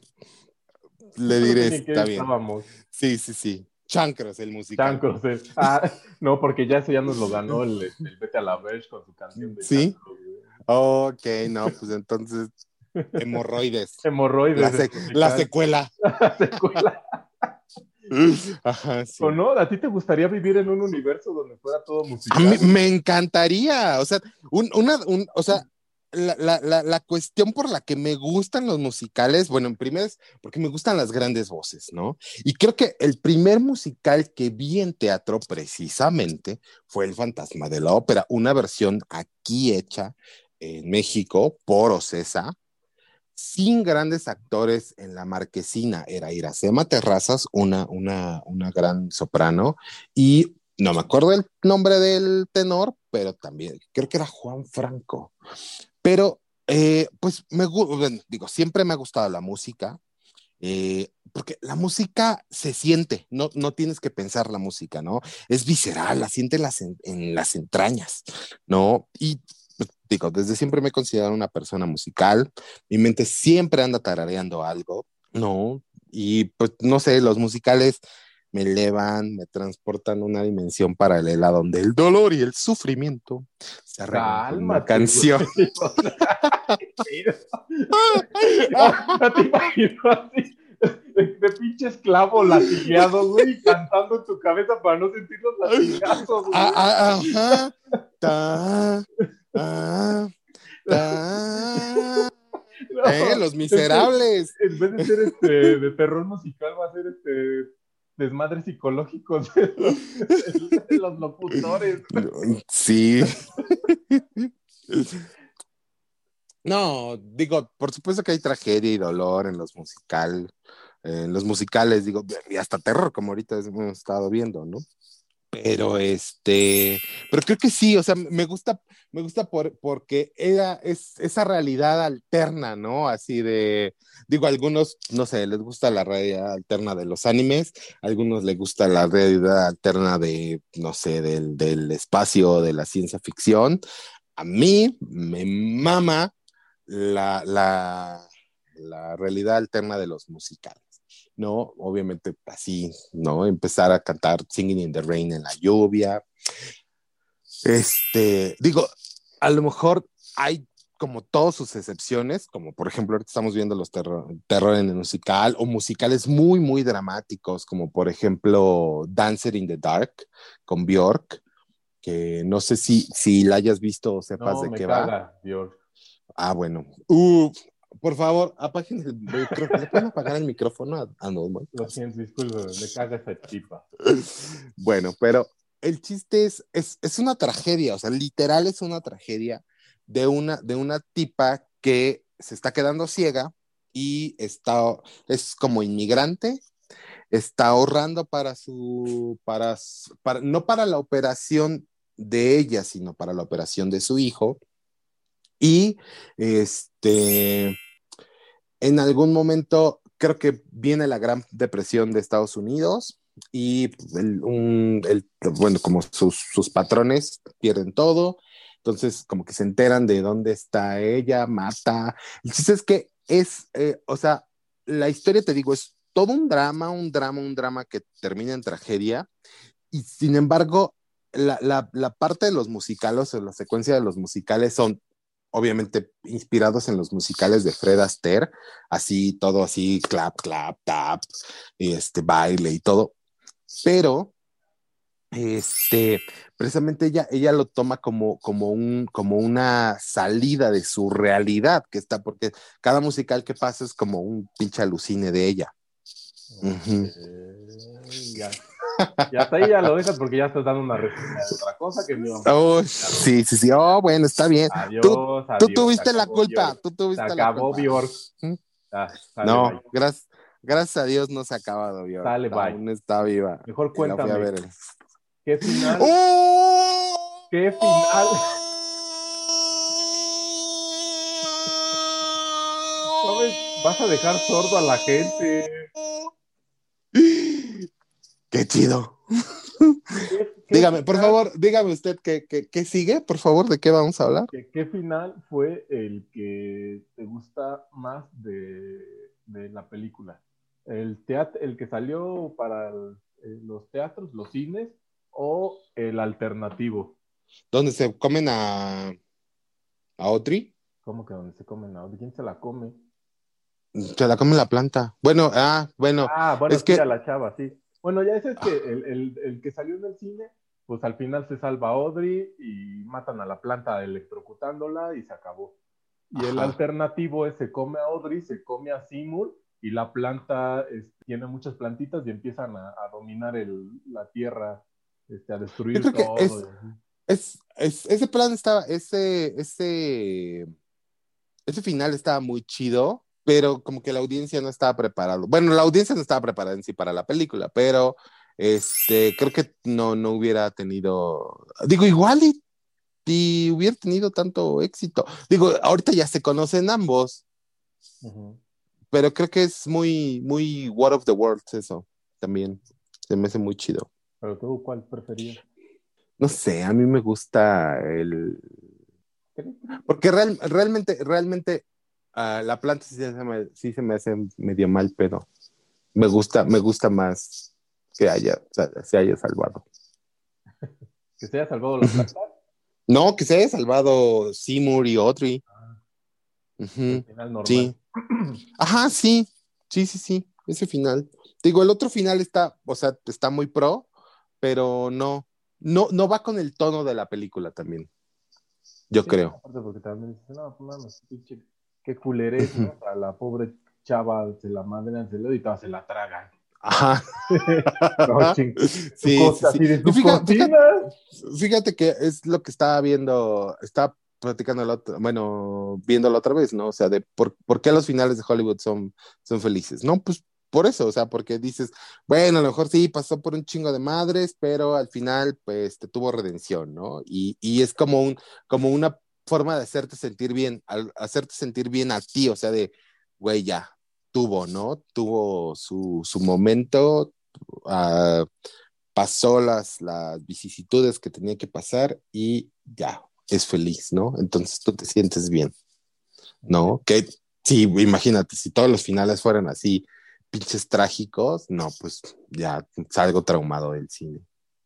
Le diré, ¿En qué está bien. estábamos? Sí, sí, sí. Chancros, el musical. Chancros. Ah, no, porque ya eso ya nos lo ganó el, [laughs] el Vete a la Verge con su canción de ¿Sí? Chancros. Ok, no, pues entonces. Hemorroides. [laughs] Hemorroides. Sec- la secuela. La secuela. [laughs] Ajá, sí. ¿O no? ¿A ti te gustaría vivir en un universo donde fuera todo A musical? mí me encantaría, o sea, un- una, un- o sea, la, la- la- la cuestión por la que me gustan los musicales, bueno, en primer es porque me gustan las grandes voces, ¿no? Y creo que el primer musical que vi en teatro precisamente fue El Fantasma de la Ópera, una versión aquí hecha en México por Ocesa, sin grandes actores en la marquesina. Era Iracema Terrazas, una, una, una gran soprano, y no me acuerdo el nombre del tenor, pero también creo que era Juan Franco. Pero, eh, pues, me digo, siempre me ha gustado la música, eh, porque la música se siente, no, no tienes que pensar la música, ¿no? Es visceral, la siente en en, las entrañas, ¿no? Y digo, desde siempre me he considerado una persona musical, mi mente siempre anda tarareando algo, ¿no? Y pues, no sé, los musicales me elevan, me transportan a una dimensión paralela donde el dolor y el sufrimiento se arreglan con una canción. [laughs] No te imagino así, de, de pinche esclavo latigueado, güey, cantando en tu cabeza para no sentir los [laughs] latigazos, güey. Ah, ah, ajá. Ta, ah. [laughs] No, Eh, los miserables. En vez de ser este de terror musical, va a ser este desmadres psicológicos de los, [laughs] de los locutores. Sí. No, digo, por supuesto que hay tragedia y dolor en los musical, en los musicales, digo, y hasta terror, como ahorita hemos estado viendo, ¿no? Pero este, pero creo que sí, o sea, me gusta, me gusta por, porque era es, esa realidad alterna, ¿no? Así de, digo, algunos, no sé, les gusta la realidad alterna de los animes, algunos les gusta la realidad alterna de, no sé, del, del espacio, de la ciencia ficción. A mí me mama la, la, la realidad alterna de los musicales. ¿No? Obviamente así, ¿no? Empezar a cantar Singing in the Rain en la lluvia. Este, digo, a lo mejor hay como todas sus excepciones, como por ejemplo ahorita estamos viendo los terror, terror en el musical o musicales muy, muy dramáticos, como por ejemplo Dancer in the Dark con Bjork, que no sé si, si la hayas visto o sepas No, de me qué va. Dios. Ah, bueno. Uh, por favor, apaguen el micrófono. ¿Le pueden apagar el micrófono a? Lo siento, disculpe, me caga esa tipa. Bueno, pero el chiste es, es, es una tragedia, o sea, literal es una tragedia de una, de una tipa que se está quedando ciega y está, es como inmigrante, está ahorrando para su, para, su- para, no para la operación de ella, sino para la operación de su hijo. Y este, en algún momento creo que viene la Gran Depresión de Estados Unidos y el- bueno, como sus, sus patrones pierden todo, entonces como que se enteran de dónde está ella, mata. El chiste es que es, eh, o sea, la historia, te digo, es todo un drama, un drama, un drama que termina en tragedia y sin embargo, la, la, la parte de los musicales o la secuencia de los musicales son obviamente inspirados en los musicales de Fred Astaire, así, todo así, clap, clap, tap, este baile y todo. Pero, este, precisamente ella, ella lo toma como, como, un, como una salida de su realidad, que está, porque cada musical que pasa es como un pinche alucine de ella. Ya. Y hasta ahí ya lo dejas porque ya estás dando una reseña de otra cosa que me iba a- Oh, sí, sí, sí, oh, bueno, está bien. Adiós, Tú adiós, tuviste se la culpa, Bjork. tú Se tuviste la acabó culpa. Bjork. ¿Mm? Ah, sale, No, gracias, gracias a Dios no se ha acabado, Bjork. Sale, bye. Aún está viva. Mejor Y la fui a cuéntame. ver. ¿Qué final? ¡Oh! ¿Qué final? [laughs] ¿Sabes? Vas a dejar sordo a la gente. ¡Qué chido! ¿Qué- [laughs] qué Dígame, por favor, dígame usted qué, qué, qué sigue, por favor, de qué vamos a hablar. ¿Qué, final fue el que te gusta más de, de la película? ¿El, teat- ¿El que salió para el- eh, los teatros, los cines, o el alternativo? ¿Dónde se comen a, a Audrey? ¿Cómo que donde se comen ahora? ¿Quién se la come? Se la come la planta. Bueno, ah, bueno, Ah, bueno, es sí, que- a la chava, sí. Bueno, ya ese es que el, el- el que salió en el cine, pues al final se salva a Audrey y matan a la planta electrocutándola y se acabó. Y el alternativo es se come a Audrey, se come a Seymour y la planta es- tiene muchas plantitas y empiezan a, a dominar el- la tierra, este, a destruir Yo creo que todo. es, es- ese plan estaba, ese, ese, ese final estaba muy chido, pero como que la audiencia no estaba preparada. Bueno, la audiencia no estaba preparada en sí para la película, pero este, creo que no, no hubiera tenido, digo, igual y, y hubiera tenido tanto éxito. Digo, ahorita ya se conocen ambos, Ujú. pero creo que es muy, muy War of the Worlds eso también. Se me hace muy chido. Pero tú, ¿cuál preferías? No sé, a mí me gusta el. Porque real- realmente, realmente, ah, la planta sí se, me, sí se me hace medio mal pedo. Me gusta, me gusta más que haya, o sea, se haya salvado. [laughs] ¿Que se haya salvado la planta? [laughs] No, que se haya salvado Seymour y Audrey. Ujú, Al final normal. Sí. Ajá, sí. Sí, sí, sí. Ese final. Digo, el otro final está, o sea, está muy pro, pero no, no, no va con el tono de la película también. Yo Sí, creo. porque también dices, no, pues pinche, qué culerés, ¿no? A la pobre chava se la madrean, se le y todas se la tragan. Ajá. [laughs] No. Sí, sí, sí. de. Fíjate que es lo que estaba viendo, estaba platicando la otra, bueno, viéndolo otra vez, ¿no? O sea, de por, por qué los finales de Hollywood son, son felices. No, pues por eso, o sea, porque dices, bueno, a lo mejor sí pasó por un chingo de madres, pero al final, pues, te tuvo redención, ¿no? Y, y es como un, como una forma de hacerte sentir bien, al hacerte sentir bien a ti, o sea, de, güey, ya, tuvo, ¿no? Tuvo su, su momento, ah, pasó las, las vicisitudes que tenía que pasar y ya, es feliz, ¿no? Entonces tú te sientes bien, ¿no? Que sí, imagínate, si todos los finales fueran así, pinches trágicos, no, pues ya salgo traumado del cine.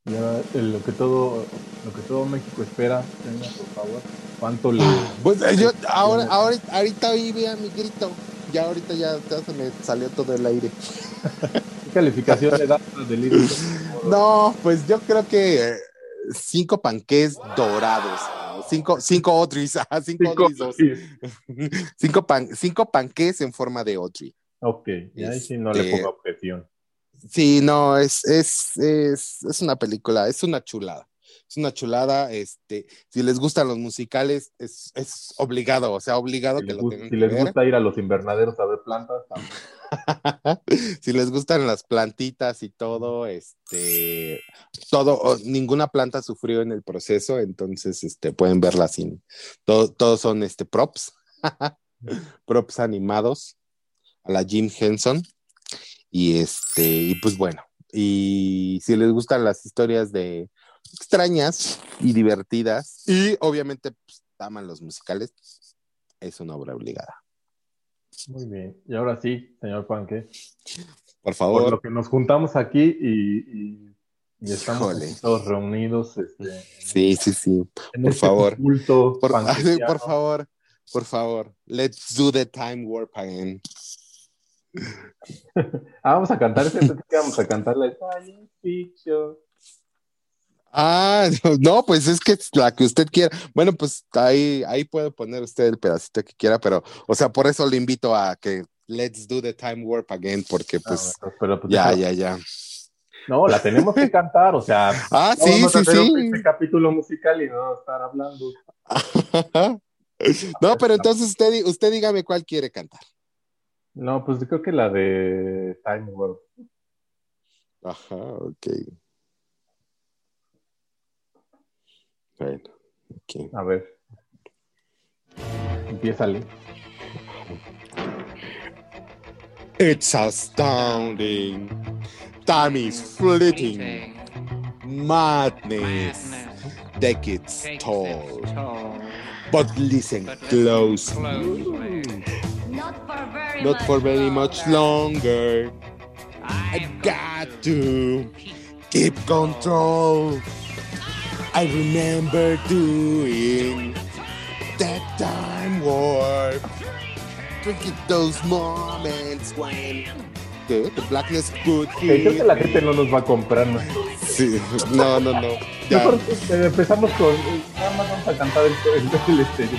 Y ahora, eh, lo que todo, lo que todo México espera, señor, por favor, ¿cuánto le Pues eh, yo ahora, ahora, ahorita oí vea mi grito, ya ahorita ya, ya se me salió todo el aire. qué calificación le da al delirio? No, pues yo creo que eh, cinco panqués dorados, cinco, cinco otris, [laughs] cinco, Cinco, otris, dos. sí. [laughs] cinco, pan, cinco panqués en forma de otri. Ok, y ahí sí no le Este- pongo objeción. Sí, no, es, es, es, es una película, es una chulada. Es una chulada, este, si les gustan los musicales, es, es obligado, o sea, obligado Si que les, lo tengan si que les ver. gusta ir a los invernaderos a ver plantas, también. [laughs] si les gustan las plantitas y todo, este, todo, ninguna planta sufrió en el proceso, entonces, este, pueden verla sin, todo- todos son, este, props, [laughs] props animados a la Jim Henson, y este, y pues bueno, y si les gustan las historias de extrañas y divertidas, y obviamente, pues, aman los musicales, es una obra obligada. Muy bien. Y ahora sí, señor Panque, Por por favor. lo que nos juntamos aquí y, y- y estamos Híjole. todos reunidos Sí, este, sí, sí. en Por este favor. culto Por, [laughs] por favor, por favor. Let's do the time warp again. [laughs] Ah, vamos a cantar ese, vamos a cantar la. Ah, [laughs] no, pues es que la que usted quiera. Bueno, pues ahí, ahí puede poner usted el pedacito que quiera, pero, o sea, por eso le invito a que let's do the time warp again, porque Ah, pues bueno, pero pues ya, déjalo. ya, ya. No, la tenemos que cantar, o sea, [laughs] Ah, no sí, vamos a sí, hacer sí. este capítulo musical y no estar hablando. No, pero entonces usted, usted dígame cuál quiere cantar. No, pues creo que la de Time Warp. Ajá, ok. Bueno, ok. A ver. Empiézale. It's astounding. Time is fleeting. Madness. Decades tall. But listen closely. Not for very much longer. I got to keep control. I remember doing that time warp. Drinking those moments when the, the blackness could Eh, creo que la gente no nos va a comprar. ¿no? Sí, no, no, no. Ya. Mejor eh, empezamos con. eh, Nada más vamos a cantar el, el, el, este. digo,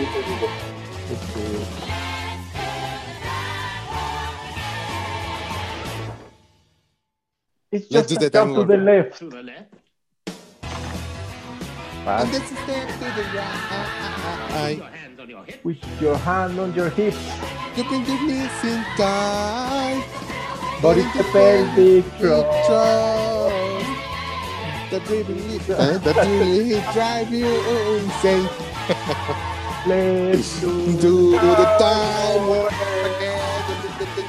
este, It's Let's just do a the jump time to warp. the left. And Fast. that's a step to the right. With your hand on your hips. You bring the missing tight. Body to pelvic Big thrust. trust. That really, uh, [laughs] that really drive you insane. [laughs] Let's do, Do the time warp again.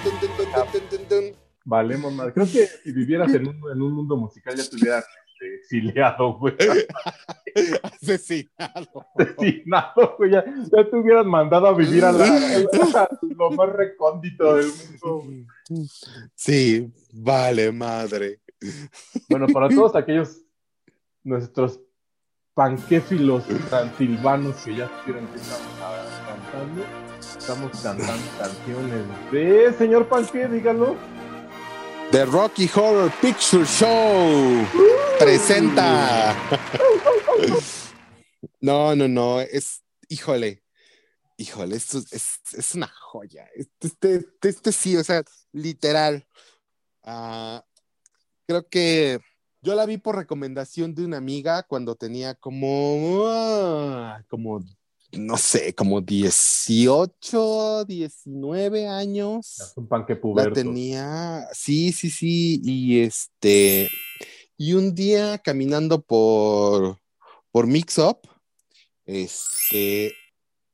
Dun, dun, dun, Valemos más. Creo que si vivieras en un, en un mundo musical ya te hubieras este, exiliado, güey. [laughs] Asesinado. Asesinado, güey. Ya, ya te hubieran mandado a vivir a, la, a lo más recóndito del mundo. güey. Sí, vale, madre. Bueno, para todos aquellos nuestros panquéfilos transilvanos que ya supieron que estamos cantando, estamos cantando canciones de señor Panqué, dígalo. The Rocky Horror Picture Show presenta. [laughs] No, no, no, es, híjole, híjole, esto es, es una joya. Este, este, este sí, o sea, literal. Ah, creo que yo la vi por recomendación de una amiga cuando tenía como, ah, como no sé, como 18, 19 años. Es un pan que La puberto. tenía, sí, sí, sí, y este, y un día caminando por, por Mix Up, este,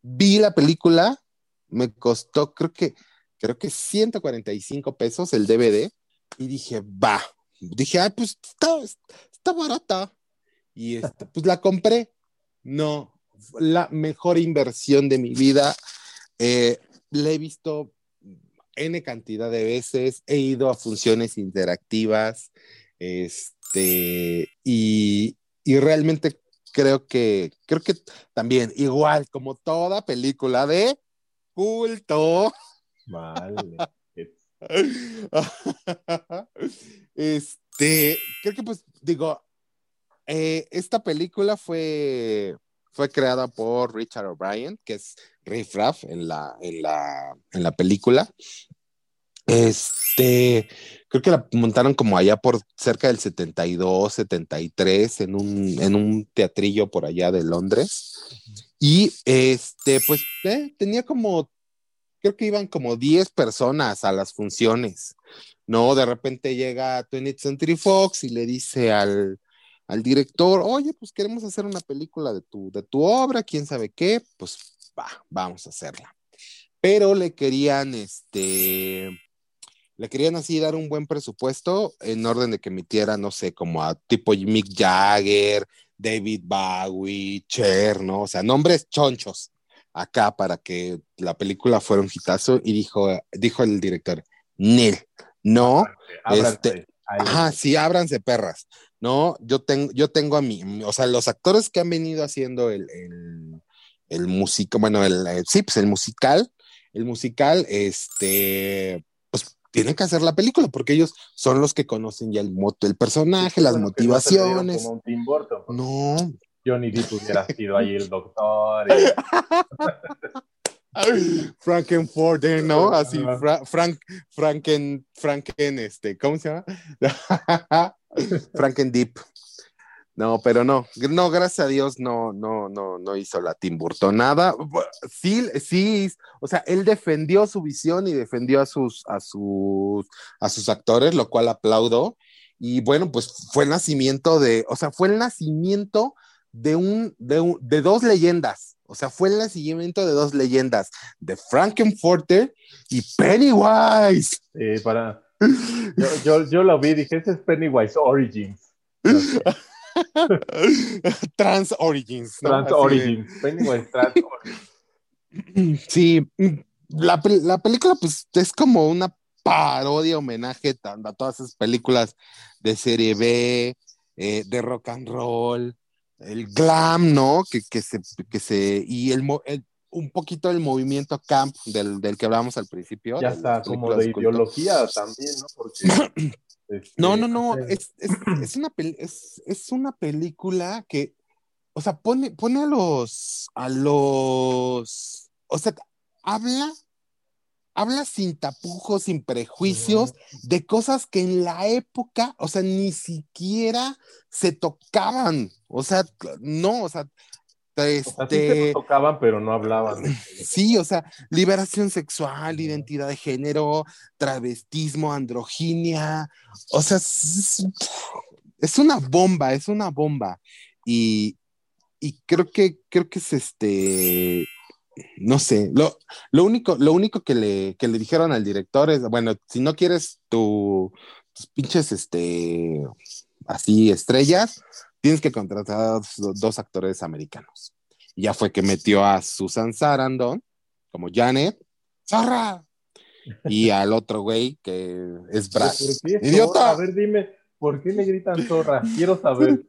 vi la película, me costó, creo que, creo que 145 pesos el DVD, y dije, va, dije, ah, pues está, está barata, y este, pues la compré, no, la mejor inversión de mi vida, eh, la he visto N cantidad de veces, he ido a funciones interactivas, este, y, y realmente creo que, creo que también, igual como toda película de culto, Vale. [laughs] este, creo que pues digo, eh, esta película fue, fue creada por Richard O'Brien, que es Riff Raff en la, en la, en la película. Este, creo que la montaron como allá por cerca del 72, 73, en un, en un teatrillo por allá de Londres. Y este, pues eh, tenía como, creo que iban como 10 personas a las funciones. No, de repente llega 20th Century Fox y le dice al, al director, oye, pues queremos hacer una película de tu, de tu obra, quién sabe qué, pues va, vamos a hacerla. Pero le querían, este, le querían así dar un buen presupuesto en orden de que emitiera, no sé, como a tipo Mick Jagger, David Bowie, Cher, ¿no? O sea, nombres chonchos acá para que la película fuera un hitazo y dijo, dijo el director, Nel, no, Ábranse. Este. Ajá, sí, ábranse perras. No, yo tengo, yo tengo a mí, o sea, los actores que han venido haciendo el, el, el músico, bueno, el, el- sí, pues el musical, el musical, este, pues tienen que hacer la película porque ellos son los que conocen ya el moto, el personaje, las Bueno, que no motivaciones. Como un Tim Burton. No. Johnny Depp hubiera sido ahí el doctor. y- Frankenfurter, ¿no? Así. Fra- Frank, Franken, Franken, este, ¿cómo se llama? [laughs] Franken Deep. No, pero no, no, gracias a Dios no, no, no, no hizo la Tim nada. Sí, sí, o sea, él defendió su visión y defendió a sus, a sus, a sus actores, lo cual aplaudo. Y bueno, pues fue el nacimiento de, o sea, fue el nacimiento de un, de un, de dos leyendas. O sea, fue el nacimiento de dos leyendas, de Frankenfurter y Pennywise. eh, para... yo, yo, yo lo vi, dije, ese es Pennywise Origins. [laughs] Trans Origins. ¿no? Trans Así de- Origins. Pennywise Trans Origins. [clears throat] Sí, la, la película pues es como una parodia, homenaje a todas esas películas de serie B, eh, de rock and roll, el glam, ¿no? Que, que se, que se, y el- un poquito el movimiento camp del, del que hablábamos al principio. Ya está, como de ideología también, ¿no? Porque. este, [clears throat] No, no, no, sé, es, es, es una, es, es una película que, o sea, pone, pone a los, a los, o sea, habla, habla sin tapujos, sin prejuicios, de cosas que en la época, o sea, ni siquiera se tocaban, o sea, no, o sea, se este, lo tocaban, pero no hablaban. [clears throat] Sí, o sea, liberación sexual, identidad de género, travestismo, androginia, o sea, es, es una bomba, es una bomba. Y, y creo que, creo que es este, no sé, lo, lo único, lo único que le, que le dijeron al director es, bueno, si no quieres tu, tus pinches, este, así, estrellas, tienes que contratar a dos, actores americanos. Y ya fue que metió a Susan Sarandon como Janet, ¡Zorra! Y al otro güey que es Brad. ¡Idiota! A ver, dime, ¿por qué le gritan zorra? Quiero saber.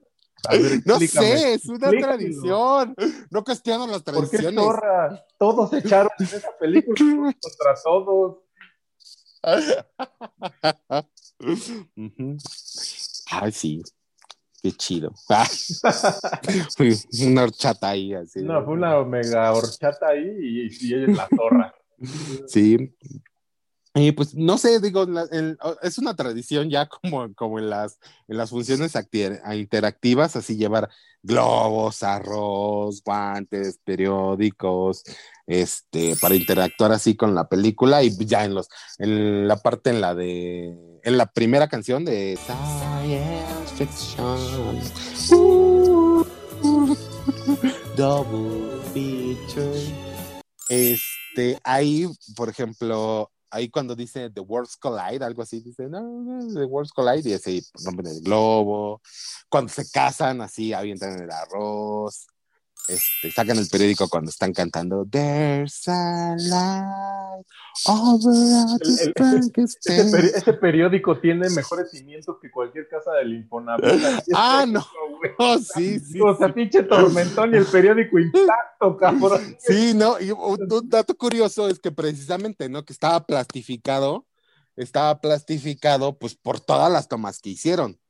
Ver, No sé, es una tradición. No cuestiono las ¿Por qué tradiciones. zorra? Todos echaron en esa película [laughs] contra todos. Ay, sí. Qué chido. [laughs] Ah. Fui una horchata ahí, así. No, fue una mega horchata ahí y, y ella es la zorra. [laughs] Sí. Y pues no sé, digo, la- es una tradición ya como, como en las, en las funciones acti- interactivas, así llevar globos, arroz, guantes, periódicos, este, para interactuar así con la película y ya en los, en la parte en la de, en la primera canción de Science Double feature, este, ahí, por ejemplo, ahí cuando dice The Worlds Collide, algo así, dice, no, no, The Worlds Collide, y así rompen el globo. Cuando se casan, así avientan el arroz. Este, sacan el periódico cuando están cantando There's a light over El- el- Frankenstein". Ese, peri- ese periódico tiene mejores cimientos que cualquier casa del Infonavit. [laughs] Ah, no. [laughs] Oh, sí, sí, O sea, pinche tormentón y el periódico intacto, [laughs] cabrón. Sí, no, y un, un dato curioso es que precisamente, ¿no? Que estaba plastificado, estaba plastificado pues por todas las tomas que hicieron.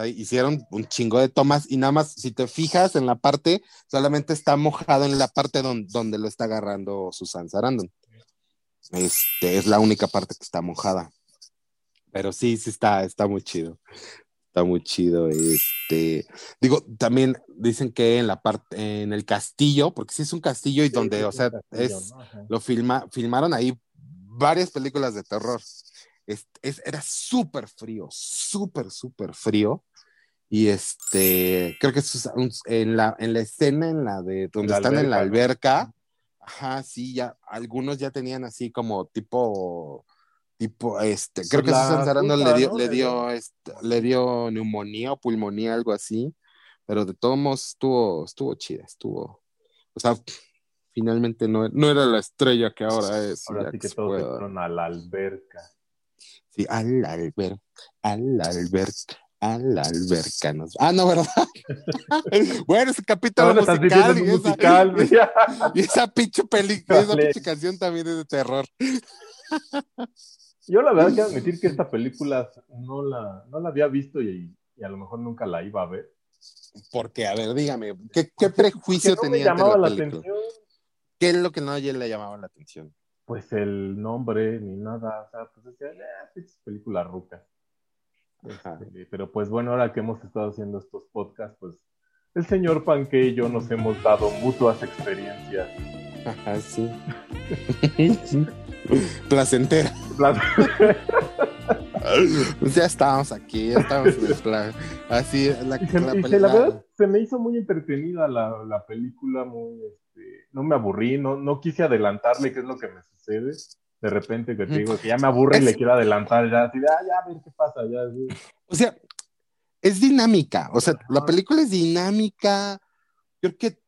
Sea, hicieron un chingo de tomas y nada más, si te fijas en la parte, solamente está mojado en la parte don- donde lo está agarrando Susan Sarandon. Este, es la única parte que está mojada. Pero sí, sí está, está muy chido. Está muy chido. Este, digo, también dicen que en la parte, en el castillo, porque sí es un castillo y donde, Sí, o sea, castillo, es, ¿no? Lo filma, filmaron ahí varias películas de terror. Es- es- era súper frío, súper, súper frío. Y este, creo que es en la, en la escena en la de donde La están en la alberca, ajá, sí, ya, algunos ya tenían así como tipo, tipo, este, creo que Susan Sarandon le dio, ¿no? le dio, este, le dio neumonía o pulmonía, algo así, pero de todos modos estuvo, estuvo chida, estuvo, o sea, finalmente no, no era la estrella que ahora es. Ahora sí que se todos fueron a la alberca. Sí, al alberca, al alberca, a la alberca. nos- Ah, no, ¿verdad? [laughs] bueno, ese capítulo musical, y, esa, musical, [laughs] güey. y esa pinche película, esa pinche canción también es de terror. Yo la verdad quiero admitir que esta película no la, no la había visto y, y a lo mejor nunca la iba a ver. Porque, a ver, dígame, ¿qué, qué prejuicio Que no tenía llamaba la atención ¿Qué es lo que no a ella le llamaba la atención? pues el nombre ni nada, o sea, pues decía, "Ah, pinches película ruca. Este, pero pues bueno, ahora que hemos estado haciendo estos podcasts, pues el señor Panque y yo nos hemos dado mutuas experiencias. Ajá, sí. Sí. Placentera. [laughs] Ya estábamos aquí, ya estábamos en el plan. Así, la, Y, se, la y se- peli- la la- verdad, se me hizo muy entretenida la, la película, muy, este, no me aburrí, no, no quise adelantarle qué es lo que me sucede. De repente que te digo que ya me aburre y le quiero adelantar, ya así, ah, ya, a ver qué pasa, ya. sí. O sea, es dinámica. O sea, la película es dinámica. Creo que,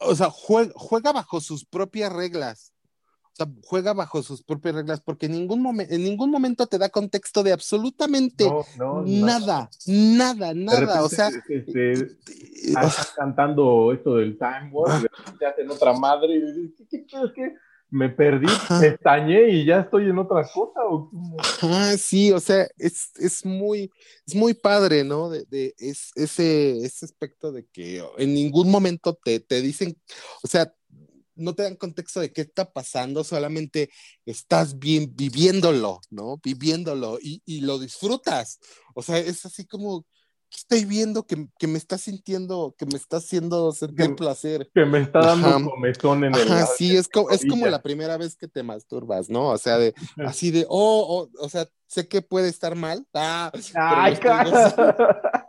o sea, juega, juega bajo sus propias reglas. O sea, juega bajo sus propias reglas porque en ningún, momen- en ningún momento te da contexto de absolutamente No, no, no. nada, nada, nada. o sea, este, ah, están cantando esto del Time War, y de repente hacen otra madre y dices, ¿qué, qué, qué, qué? Me perdí, Ajá. pestañé y ya estoy en otra cosa. ¿o? Ajá, sí, o sea, es, es muy, es muy padre, ¿no? De, de- es, ese, ese aspecto de que en ningún momento te, te dicen, o sea, no te dan contexto de qué está pasando, solamente estás bien viviéndolo, ¿no? Viviéndolo y, y lo disfrutas. O sea, es así como, ¿qué estoy viendo que, que me está sintiendo, que me está haciendo sentir Que- placer? Que me está dando Ajá. un comezón en el. Ajá, sí, es como, es como la primera vez que te masturbas, ¿no? O sea, de, [laughs] así de, oh, oh, o sea, sé que puede estar mal. Ah, ¡Ay, cara! [laughs]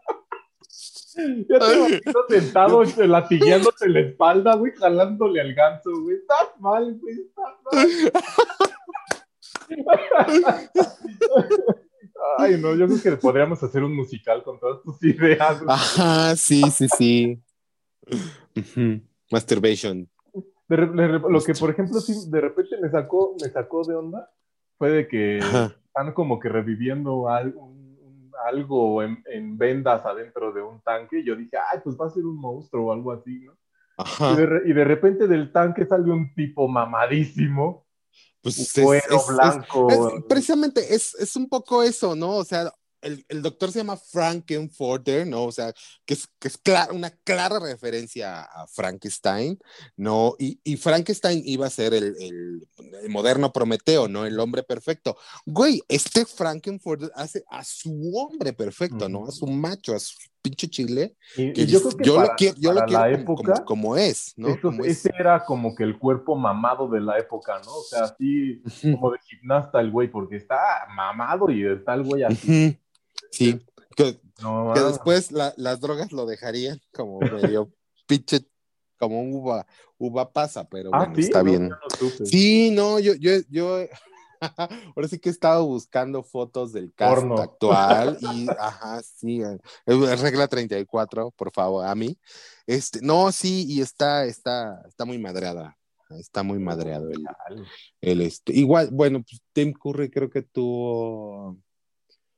Ya te imagino sentado este, latigueándote la espalda, güey, jalándole al ganso, güey. Estás mal, güey, estás mal. [laughs] Ay, no, yo creo que podríamos hacer un musical con todas tus ideas. [laughs] Ajá, sí, sí, sí. Masturbation. De re- de re- lo que, por ejemplo, sí, de repente me sacó, me sacó de onda fue de que Ajá. están como que reviviendo algo, un- un- algo en, en vendas adentro de un tanque. Y yo dije, ay, pues va a ser un monstruo o algo así, ¿no? Y Ajá. de, re- y de repente del tanque sale un tipo mamadísimo, Pues es, cuero es- es- blanco. es- precisamente es, es un poco eso, ¿no? O sea, el, el doctor se llama Frankenfurter, ¿no? O sea, que es, que es clara- una clara referencia a Frankenstein, ¿no? Y, y Frankenstein iba a ser el, el- el moderno Prometeo, ¿no? El hombre perfecto. Güey, este Frankenfurter hace a su hombre perfecto, ¿no? A su macho, a su pinche chile. Y, que y yo creo que yo para, lo quiero, yo lo para quiero la como, época, como- como es, ¿no? Eso- Como es. ese era como que el cuerpo mamado de la época, ¿no? O sea, así como de gimnasta el güey, porque está mamado y está el güey así. Sí, que, No, que mames. después la- las drogas lo dejarían como medio [laughs] pinche, como un uva, uva pasa, pero Ah, bueno, sí, está No, bien. no. Sí, no, yo, yo, yo, [laughs] ahora sí que he estado buscando fotos del cast Porno. [laughs] actual y, ajá, sí, eh, es regla 34, por favor, a mí. Este, no, sí, y está, está, está muy madreada, está muy madreado el, el este, igual, bueno, pues Tim Curry creo que tuvo,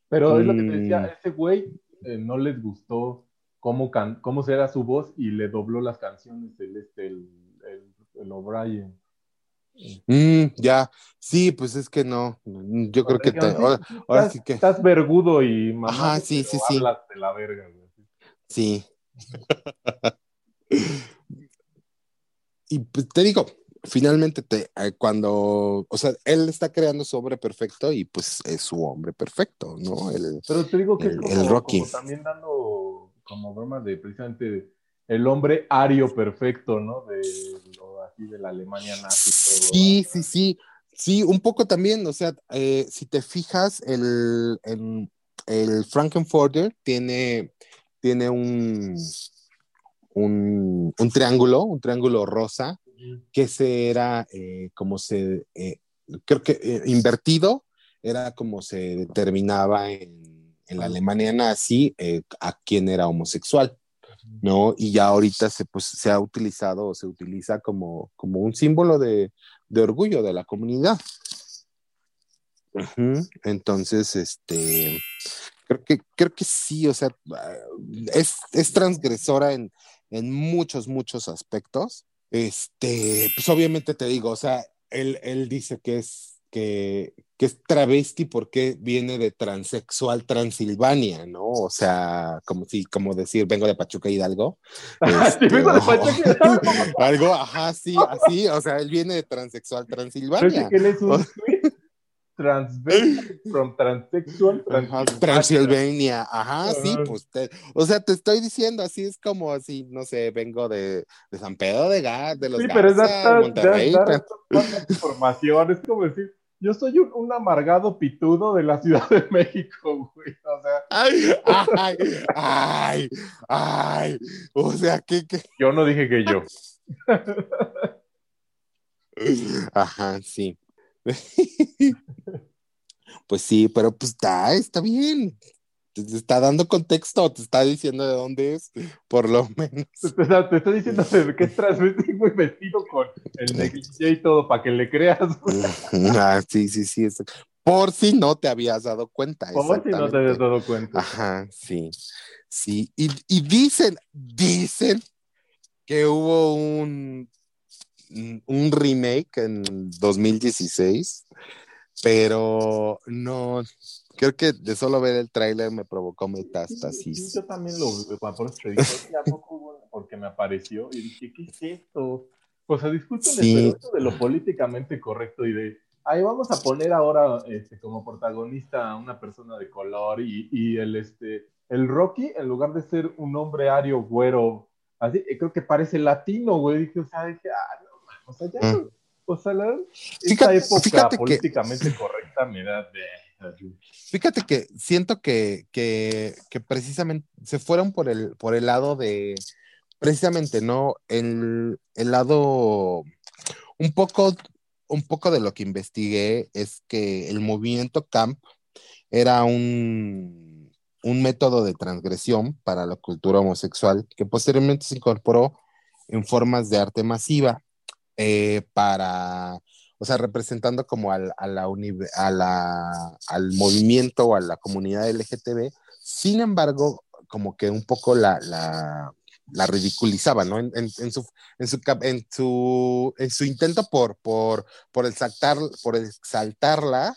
Pero es lo que te Mm. decía, ese güey eh, no les gustó cómo, can cómo era su voz y le dobló las canciones el, este, el, el, el O'Brien. Mm, ya, sí, pues es que no, yo creo que, te- ahora, "Sí, ahora estás, sí que, estás vergudo y mamá. Ajá, sí, sí, sí. Hablas de la verga, güey. Sí. [laughs] y pues te digo, finalmente te, eh, cuando, o sea, él está creando su hombre perfecto y pues es su hombre perfecto, ¿no? El, Pero te digo que El- como, el Rocky. como también dando como broma de precisamente el hombre ario perfecto, ¿no? De de la Alemania nazi todo. sí, sí, sí, sí, un poco también, o sea, eh, si te fijas, el, el, el Frankenfurter tiene, tiene un, un, un triángulo, un triángulo rosa, que se era eh, como se, eh, creo que invertido, era como se determinaba en, en la Alemania nazi a quién era homosexual, ¿no? Y ya ahorita se, pues, se ha utilizado o se utiliza como, como un símbolo de, de orgullo de la comunidad. Entonces, este, creo que, creo que sí, o sea, es, es transgresora en, en muchos, muchos aspectos. Este, pues obviamente te digo, o sea, él, él dice que es, que, que es travesti porque viene de transexual Transilvania, ¿no? O sea, como si, como decir, vengo de Pachuca Hidalgo. [laughs] Sí, vengo de no. Pachuca Hidalgo. [laughs] Algo, ajá, sí, así, o sea, él viene de transexual Transilvania. él es un [laughs] from transsexual Transilvania. Transilvania, ajá, sí, pues, te- o sea, te estoy diciendo, así es como así, no sé, vengo de, de San Pedro de Gar, de los Sí, pero Garza, Monterrey, información. Es como decir, yo soy un, un amargado pitudo de la Ciudad de México, güey. O sea, ay, ay, ay, ay, o sea, que, que, yo no dije que yo. ajá, sí. [laughs] Pues sí, pero pues está, está bien. Te está dando contexto, te está diciendo de dónde es, por lo menos. Te, te- te diciendo de que es transvesti, güey, vestido con el negligé y todo, para que le creas, güey. Ah, sí, sí, sí. Por si no te habías dado cuenta. Como si no te habías dado cuenta. Ajá, sí. Sí. Y, y dicen, dicen que hubo un, un remake en 2016, pero no. Creo que de solo ver el tráiler me provocó Sí, metástasis. yo también lo por eso te digo, porque me apareció y dije, ¿qué es esto? O sea, discúlpenme, Sí. pero esto de lo políticamente correcto y de, ahí vamos a poner ahora este, como protagonista a una persona de color y, y el, este, el Rocky, en lugar de ser un hombre ario, güero, así, eh, creo que parece latino, güey. Dije, o sea, dije, ah, no, o sea, ya, Mm. o sea, la, esta Fíjate- época fíjate que- políticamente correcta me da de... Fíjate que siento que, que, que precisamente se fueron por el, por el lado de, precisamente, ¿no? El, el lado, un poco, un poco de lo que investigué es que el movimiento camp era un, un método de transgresión para la cultura homosexual que posteriormente se incorporó en formas de arte masiva eh, para o sea, representando como al, al movimiento o a la comunidad LGTB, sin embargo, como que un poco la, la, ridiculizaba, ¿no? En, su, en, su, en, su, en su intento por, por, por, exaltar, por exaltarla,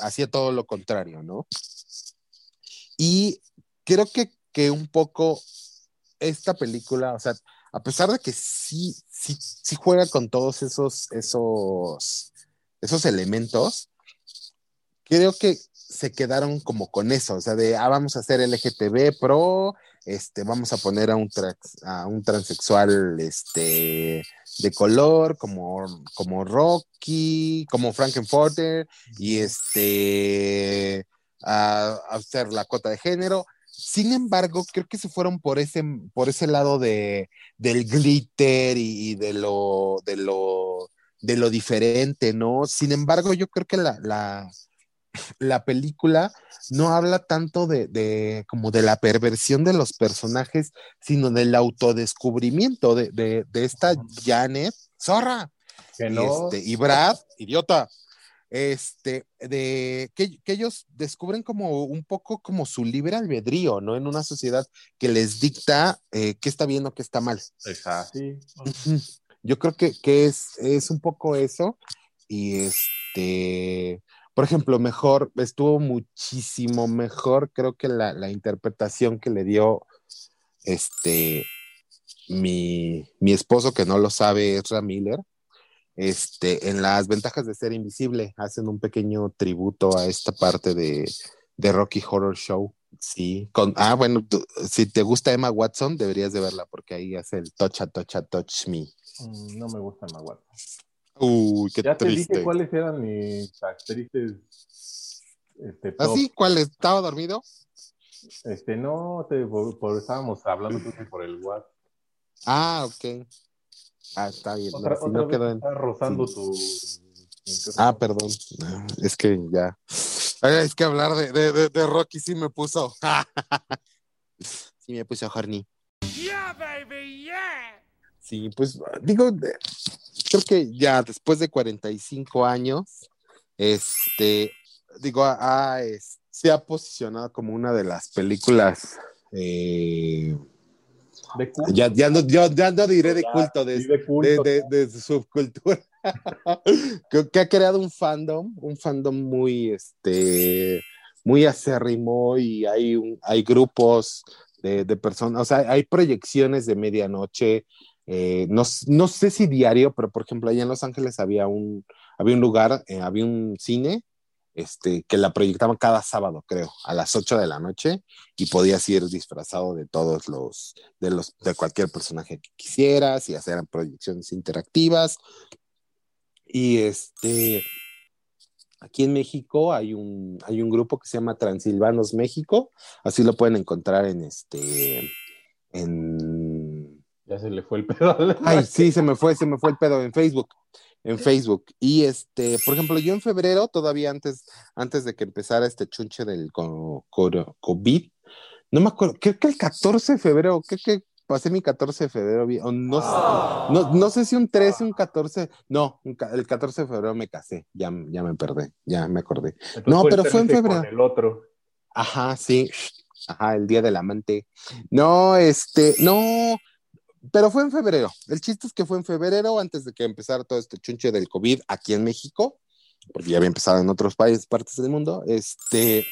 hacía todo lo contrario, ¿no? Y creo que, que un poco esta película, o sea, a pesar de que sí, sí, sí juega con todos esos, esos, esos elementos, creo que se quedaron como con eso, o sea, de, ah, vamos a hacer LGTB pro, este, vamos a poner a un, trans- a un transexual este, de color, como, como Rocky, como Frankenfurter, y este, a, a hacer la cota de género. Sin embargo, creo que se fueron por ese, por ese lado de, del glitter y, y de lo, de lo, de lo diferente, ¿no? Sin embargo, yo creo que la, la, la película no habla tanto de, de como de la perversión de los personajes, sino del autodescubrimiento de, de, de esta Janet, zorra, Que y, este, y Brad, idiota, este, de que, que ellos descubren como un poco como su libre albedrío, ¿no? En una sociedad que les dicta eh, qué está bien o qué está mal. Exacto. Sí. Yo creo que, que es, es un poco eso. Y este, por ejemplo, mejor, estuvo muchísimo mejor, creo que la, la interpretación que le dio este mi, mi esposo, que no lo sabe, Ezra Miller. Este, en las ventajas de ser invisible, hacen un pequeño tributo a esta parte de, de Rocky Horror Show. Sí, con, ah, bueno, tú- si te gusta Emma Watson, deberías de verla porque ahí hace el touch a touch a touch me. Mm, No me gusta Maguire. Uy, qué Ya te triste. dije cuáles eran mis actrices. Este, top. ¿Así? ¿Cuál? ¿Estaba dormido? Este, no, te, por, por- estábamos hablando por el WhatsApp. Ah, ok. Ah, está bien. no, si otra no vez quedó en- está rozando sí. tu. Ah, perdón. Es que ya. Ay, Es que hablar de, de, de, de Rocky sí me puso. [laughs] sí me puso horny. Sí, pues digo, creo que ya después de 45 años, este, digo, ah, es- se ha posicionado como una de las películas, eh, De culto. ya, ya, no, ya, ya no diré de culto, de, de culto. de, de- de subcultura, [laughs] que, que ha creado un fandom, un fandom muy, este, muy acérrimo y hay, un, hay grupos de, de personas, o sea, hay proyecciones de medianoche, eh, no, no sé si diario, pero por ejemplo, allá en Los Ángeles había un, había un lugar, eh, había un cine, este, que la proyectaban cada sábado, creo, a las 8 de la noche, y podías ir disfrazado de todos los, de los, de cualquier personaje que quisieras, y hacer proyecciones interactivas. Y este, aquí en México hay un, hay un grupo que se llama Transilvanos México, así lo pueden encontrar en este, en, Ya se le fue el pedo. Ay, sí, se me fue, se me fue el pedo en Facebook. En Facebook. Y este, por ejemplo, yo en febrero, todavía antes, antes de que empezara este chunche del co- co- COVID, no me acuerdo, creo que el 14 de febrero, creo que pasé mi 14 de febrero, no, sé, no, no sé si un 13, un 14, no, un el 14 de febrero me casé, ya, ya me perdí, ya me acordé. Entonces No, pero fue en febrero. Con el otro. Ajá, sí. Ajá, el día del amante. No, este, no, pero fue en febrero. El chiste es que fue en febrero, antes de que empezara todo este chunche del COVID aquí en México, porque ya había empezado en otros países, partes del mundo, este,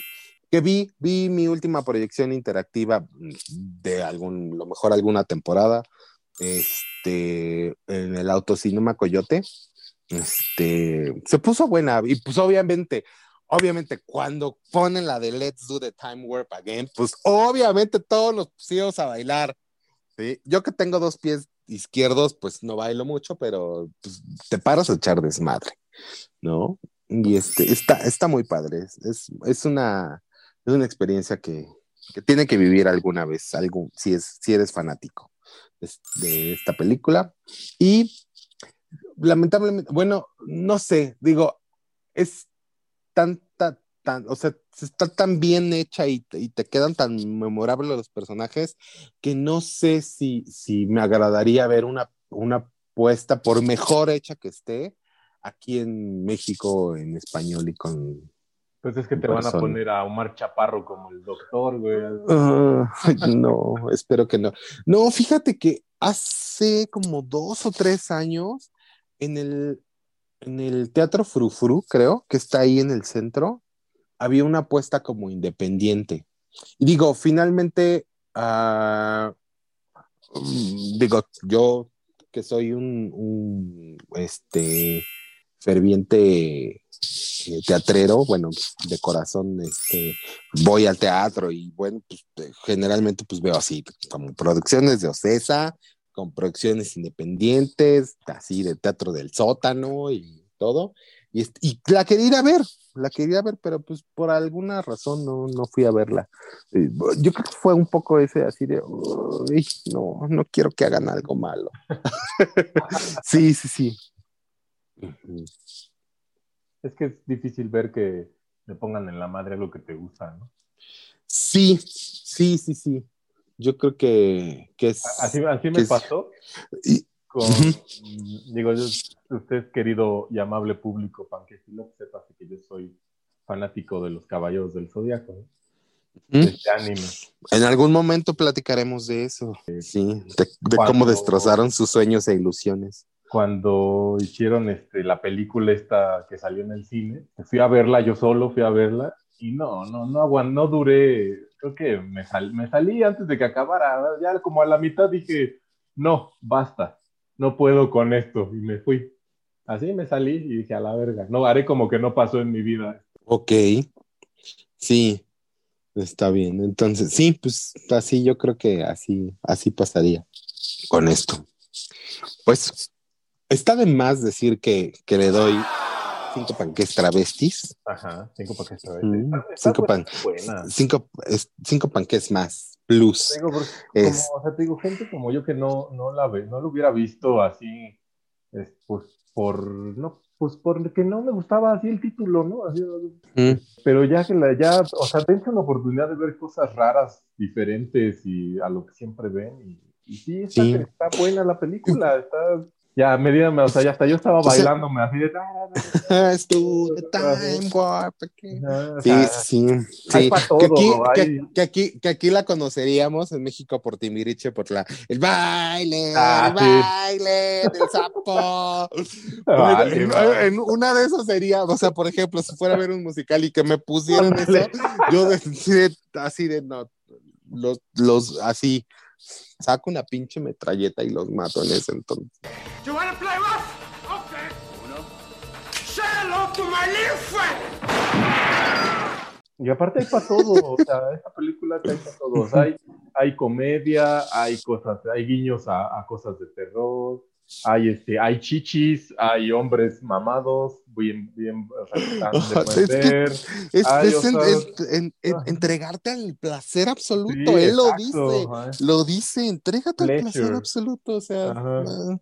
que vi, vi mi última proyección interactiva de algún, lo mejor alguna temporada, este, en el autocinema Coyote. Este, se puso buena y pues obviamente obviamente cuando ponen la de Let's Do the Time Warp Again, pues obviamente todos nos pusimos a bailar. ¿Sí? Yo que tengo dos pies izquierdos, pues no bailo mucho, pero pues, te paras a echar desmadre, ¿no? Y este, está, está muy padre, es, es, una, es una experiencia que, que tiene que vivir alguna vez, algo, si, es, si eres fanático de esta película. Y lamentablemente, bueno, no sé, digo, es tanta, tan, o sea, está tan bien hecha y, y, te quedan tan memorables los personajes que no sé si, si me agradaría ver una, una puesta, por mejor hecha que esté, aquí en México en español y con... Pues es que te van a poner a Omar Chaparro como el doctor, güey. Uh, [laughs] no, espero que no. No, fíjate que hace como dos o tres años en el, en el Teatro Frufru, creo, que está ahí en el centro, había una apuesta como independiente. Y digo, finalmente, uh, digo, yo que soy un, este ferviente eh, teatrero, bueno, de corazón, este, voy al teatro y bueno, pues eh, generalmente pues veo así, como producciones de Ocesa, con producciones independientes, así de teatro del sótano y todo. Y, y la quería ir a ver, la quería ver, pero pues por alguna razón no, no fui a verla. Yo creo que fue un poco ese así de, "Uy, no, no quiero que hagan algo malo. [laughs] sí, sí, sí. Es que es difícil ver que le pongan en la madre algo que te gusta, ¿no? Sí, sí, sí, sí. Yo creo que, que es... Así, así me es- pasó y- con, digo, yo, usted querido y amable público, panquecilo, sepa que yo soy fanático de los caballeros del zodiaco, ¿no? de este anime. En algún momento platicaremos de eso, sí, de, de cómo Cuando- destrozaron sus sueños e ilusiones. Cuando hicieron este, la película esta que salió en el cine, fui a verla yo solo, fui a verla y no, no, no no duré, creo que me, sal- me salí antes de que acabara, ya como a la mitad dije, no, basta, no puedo con esto y me fui. Así me salí y dije, a la verga, no, haré como que no pasó en mi vida. Ok, sí, está bien. Entonces, sí, pues así yo creo que así, así pasaría con esto. Pues está de más decir que, que le doy cinco panques travestis, Ajá, cinco Mm, Está- está cinco pan- cinco, cinco panques más, plus. Te digo, porque Es- como, o sea, te digo, gente como yo que no, no la ve, no lo hubiera visto así, es, pues por, no, pues porque no me gustaba así el título, ¿no? Así, Mm, pero ya que la, ya, o sea, dense una oportunidad de ver cosas raras, diferentes y a lo que siempre ven. Y, y sí, está, Sí. está buena la película, está, ya, medíame, o sea, ya hasta yo estaba bailándome así de, [laughs] tu time warp. o Sí, sea, sí, sí. todo, que, aquí, que- aquí, que aquí la conoceríamos en México por Timiriche, por la, el baile, Ah, el sí. baile del sapo. [laughs] Vale, en, vale. en una de esas sería, o sea, por ejemplo, si fuera a ver un musical y que me pusieran eso, yo decía [laughs] así de no, los, los, así, saco una pinche metralleta y los mato en ese entonces. You wanna play rough? Okay. Uno. Say hello to my little friend. Y aparte hay para todo, o sea, esta película hay para todo. O sea, hay, hay comedia, hay cosas, hay guiños a, a cosas de terror, hay este, hay chichis, hay hombres mamados, bien, bien, entregarte al placer absoluto, Sí, él lo dice. ajá. Lo dice, entrégate al placer Pleasure. absoluto, o sea, no,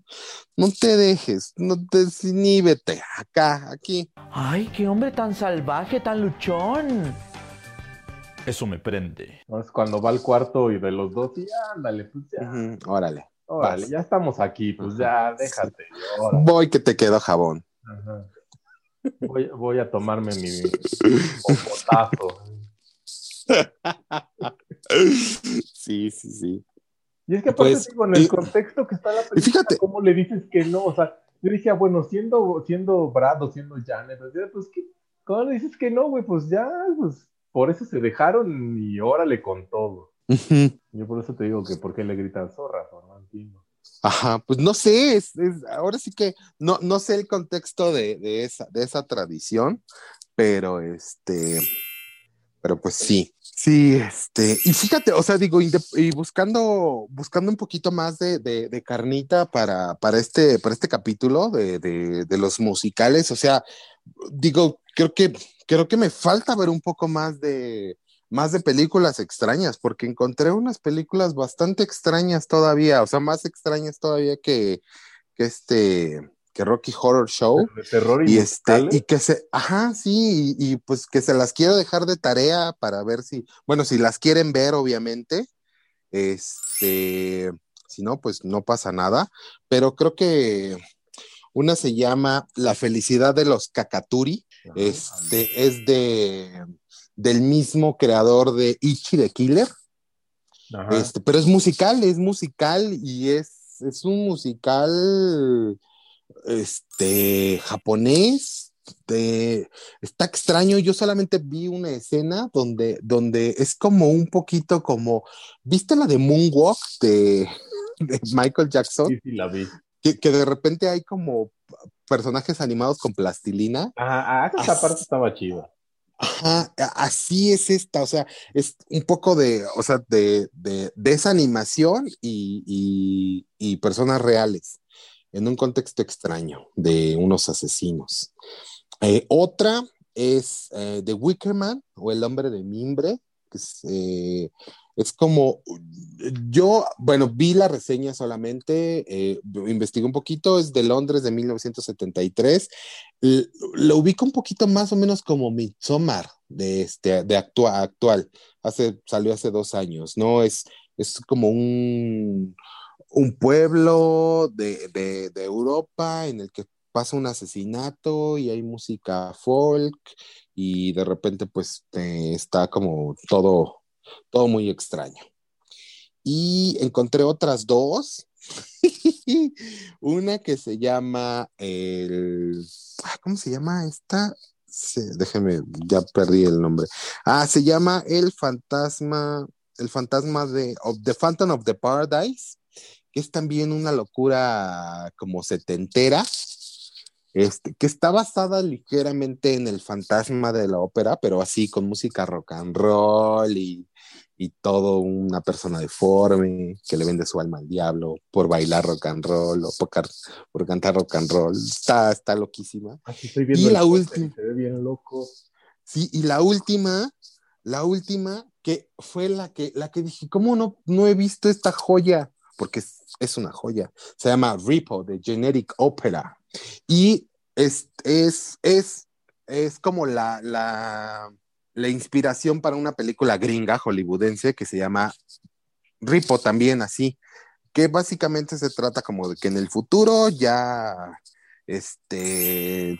no te dejes, no te desinhíbete, acá, aquí. Ay, qué hombre tan salvaje, tan luchón. Eso me prende. Es cuando va al cuarto y de los dos, y ándale, pues ya, órale, vas. ya estamos aquí, pues ya, déjate. órale. voy que te quedo jabón. Ajá. Voy, voy a tomarme mi [laughs] popotazo. Sí, sí, sí. Y es que aparte Pues, digo, en el y- contexto que está la película, fíjate- ¿cómo le dices que no? O sea, yo dije, ah, bueno, siendo, siendo Brad o siendo Janet, sea, pues, ¿qué? ¿cómo le dices que no, güey? Pues ya, pues, por eso se dejaron y órale con todo. Yo por eso te digo que por qué le gritan zorra, no Ajá, pues no sé, es, ahora sí que no, no sé el contexto de, de esa, de esa tradición, pero este, pero pues sí, sí, este, y fíjate, o sea, digo, y buscando, buscando un poquito más de, de- de carnita para, para este, para este capítulo de- de los musicales, o sea, digo, creo que, creo que me falta ver un poco más de, más de películas extrañas, porque encontré unas películas bastante extrañas todavía, o sea, más extrañas todavía que, que este, que Rocky Horror Show. De terror y, Y este, y que se, ajá, sí, y, y pues que se las quiero dejar de tarea para ver si, bueno, si las quieren ver, obviamente, este, si no, pues no pasa nada, pero creo que una se llama La felicidad de los Kakaturi, ajá, este, es de, del mismo creador de Ichi the Killer, ajá. este, pero es musical, es musical y es, es un musical este, japonés. de- está extraño, yo solamente vi una escena donde, donde es como un poquito como, ¿viste la de Moonwalk de, de Michael Jackson? Sí, sí, la vi. Que, que de repente hay como personajes animados con plastilina. Ah, ah, esa As- parte estaba chida. Ajá, así es esta, o sea, es un poco de, o sea, de, de, de esa animación y, y- personas reales en un contexto extraño de unos asesinos. Eh, otra es eh, The Wicker Man o El Hombre de Mimbre, que es, eh, es como, yo, bueno, vi la reseña solamente, eh, investigué un poquito, es de Londres de 1973 L- lo ubico un poquito más o menos como Midsommar de este de actua- actual hace salió hace dos años no es es como un un pueblo de, de- de Europa en el que pasa un asesinato y hay música folk y de repente pues eh, está como todo todo muy extraño y encontré otras dos [laughs] una que se llama el ah, ¿cómo se llama esta? Déjeme, ya perdí el nombre. Ah, se llama El Fantasma, el fantasma de The Phantom of the Paradise, que es también una locura como setentera, este, que está basada ligeramente en el fantasma de la ópera, pero así con música rock and roll y, y todo una persona deforme que le vende su alma al diablo por bailar rock and roll o por, por cantar rock and roll. Está, está loquísima. Aquí estoy viendo Y la última. Se ve bien loco. Sí, y la última, la última, que fue la que, la que dije, ¿cómo no, no he visto esta joya? Porque es, es una joya. Se llama Repo, de Generic Opera. Y es, es, es, es como la, la, la inspiración para una película gringa hollywoodense que se llama Repo también, así. Que básicamente se trata como de que en el futuro ya, este,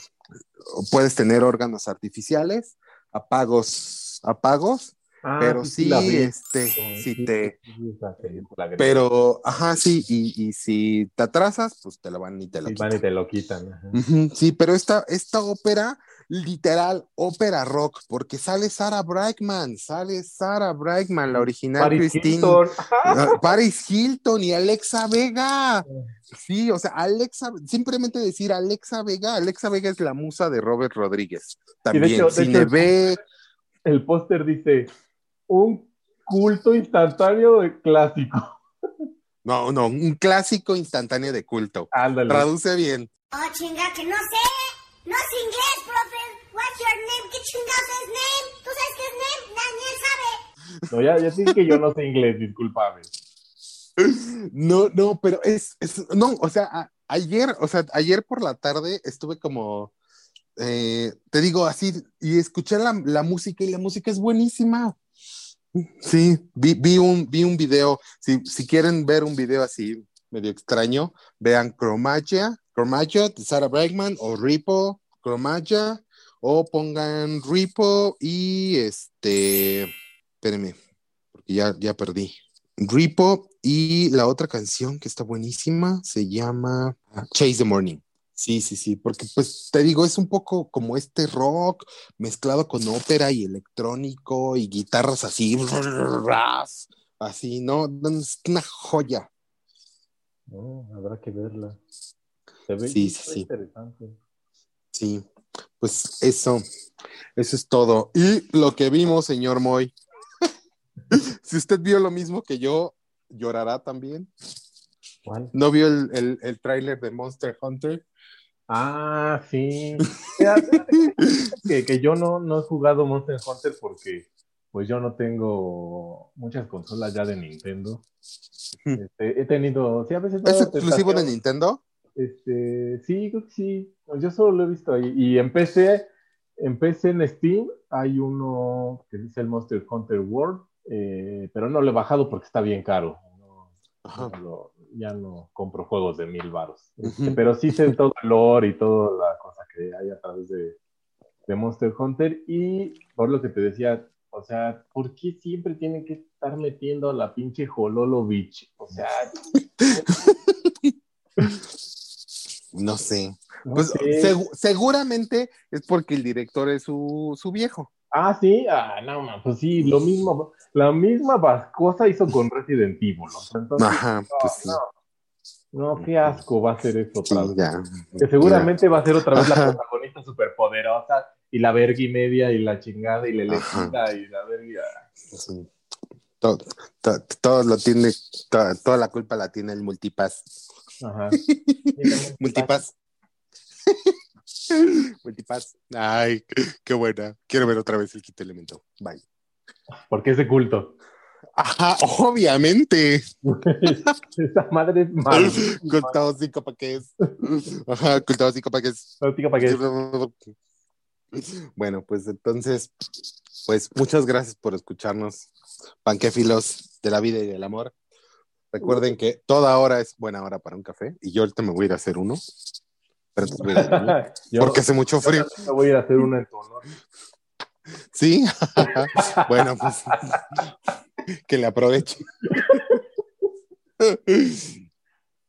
puedes tener órganos artificiales, apagos, apagos, Ah, pero sí, vi. este, Sí, si sí, te, sí, sí, pero, ajá, sí, y, y si te atrasas, pues te lo van y te lo Sí, quitan. van y te lo quitan. ajá. Sí, pero esta, esta ópera, literal, ópera rock, porque sale Sarah Brightman, sale Sarah Brightman, la original Paris Christine. Hilton. Ah, [laughs] Paris Hilton y Alexa Vega. Sí, o sea, Alexa, simplemente decir Alexa Vega, Alexa Vega es la musa de Robert Rodríguez. También, hecho- de si hecho, ve, El póster dice, un culto instantáneo de clásico. [laughs] no, no, un clásico instantáneo de culto. Ándale. Traduce bien. Oh, chinga, que no sé. No es inglés, name? ¿Qué chingados es name? ¿Tú sabes qué es name? Daniel sabe. No, ya, ya sí que yo no sé inglés, discúlpame. No, no, pero es, es- no, o sea, a- ayer, o sea, ayer por la tarde estuve como, eh, te digo así, y escuché la, la música y la música es buenísima. Sí, vi, vi un, vi un video, si, si quieren ver un video así medio extraño, vean Chromagia, Chromagia de Sarah Brightman o Repo, Chromagia, o pongan Repo y este, espérenme, porque ya, ya perdí. Repo y la otra canción que está buenísima se llama Chase the Morning. Sí, sí, sí, porque pues te digo, es un poco como este rock mezclado con ópera y electrónico y guitarras así, así, ¿no? Es una joya. No, habrá que verla. Se ve, Sí, sí, sí. Sí, pues eso, eso es todo. Y lo que vimos, señor Moy, [laughs] si usted vio lo mismo que yo, llorará también. ¿Cuál? ¿No vio el, el, el tráiler de Monster Hunter? Ah, sí. Que, que yo no, no he jugado Monster Hunter porque pues yo no tengo muchas consolas ya de Nintendo. [laughs] Este, he tenido, sí, a veces ¿Es exclusivo de. Nintendo? Este, sí, creo que sí. Yo solo lo he visto ahí. Y empecé, empecé en Steam. Hay uno que dice el Monster Hunter World, eh, pero no lo he bajado porque está bien caro. No, Ajá. no lo- ya no compro juegos de mil varos. Este, pero sí sé todo el lore y toda la cosa que hay a través de, de Monster Hunter. Y por lo que te decía, o sea, ¿por qué siempre tienen que estar metiendo a la pinche Hololo Beach? O sea, [laughs] No sé. no Pues seguramente es porque el director es su, su viejo. Ah, sí, ah, no, man, pues sí, lo mismo, la misma cosa hizo con Resident Evil. o sea, entonces, Ajá, no, pues sí. no. No, qué asco va a ser eso otra Sí, vez. ya. Que seguramente va a ser otra vez la protagonista superpoderosa y la verga y media y la chingada y la Ajá. elegida y la verga. Sí. Todo, to- todo lo tiene, to- toda la culpa la tiene el multipass. Ajá. [laughs] Multipass. [laughs] multipass. Ay, qué buena. Quiero ver otra vez el quinto elemento. Bye. Porque ese culto. Ajá, obviamente. [laughs] Esa madre es mala. Contado cinco paquetes. Ajá, contado cinco paquetes. ¿Para qué? Bueno, pues entonces, pues muchas gracias por escucharnos, panquéfilos de la vida y del amor. Recuerden que toda hora es buena hora para un café y yo ahorita me voy a ir a hacer uno. [laughs] Porque hace mucho frío. yo voy a ir a hacer una en tu honor. Sí. [laughs] bueno, pues [laughs] que le aproveche.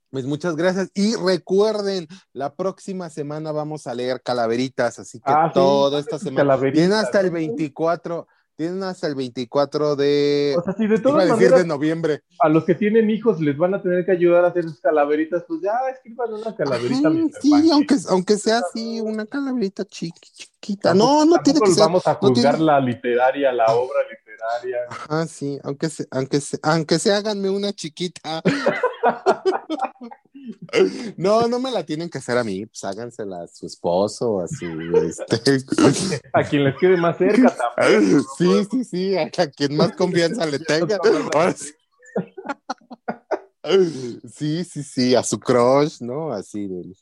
Pues muchas gracias. Y recuerden, la próxima semana vamos a leer calaveritas, así que Ah, sí, toda esta semana. Tienen hasta el 24, tienen hasta el 24 de. O sea, si de todas decir maneras de noviembre. a los que tienen hijos les van a tener que ayudar a hacer sus calaveritas, pues ya escriban una calaverita. Ajá, sí, aunque, aunque sea así, una calaverita chiqui- chiquita. Tampoco- No, no tiene que ser. vamos a no juzgar tiene- la literaria, la obra literaria. Ah, sí, aunque se, aunque se, aunque se háganme una chiquita. [laughs] No, no me la tienen que hacer a mí, pues hágansela a su esposo, así, este. A quien les quede más cerca también. Sí, sí, sí, a a quien más confianza le tenga. Sí. Sí, sí, a su crush, ¿no? Así de,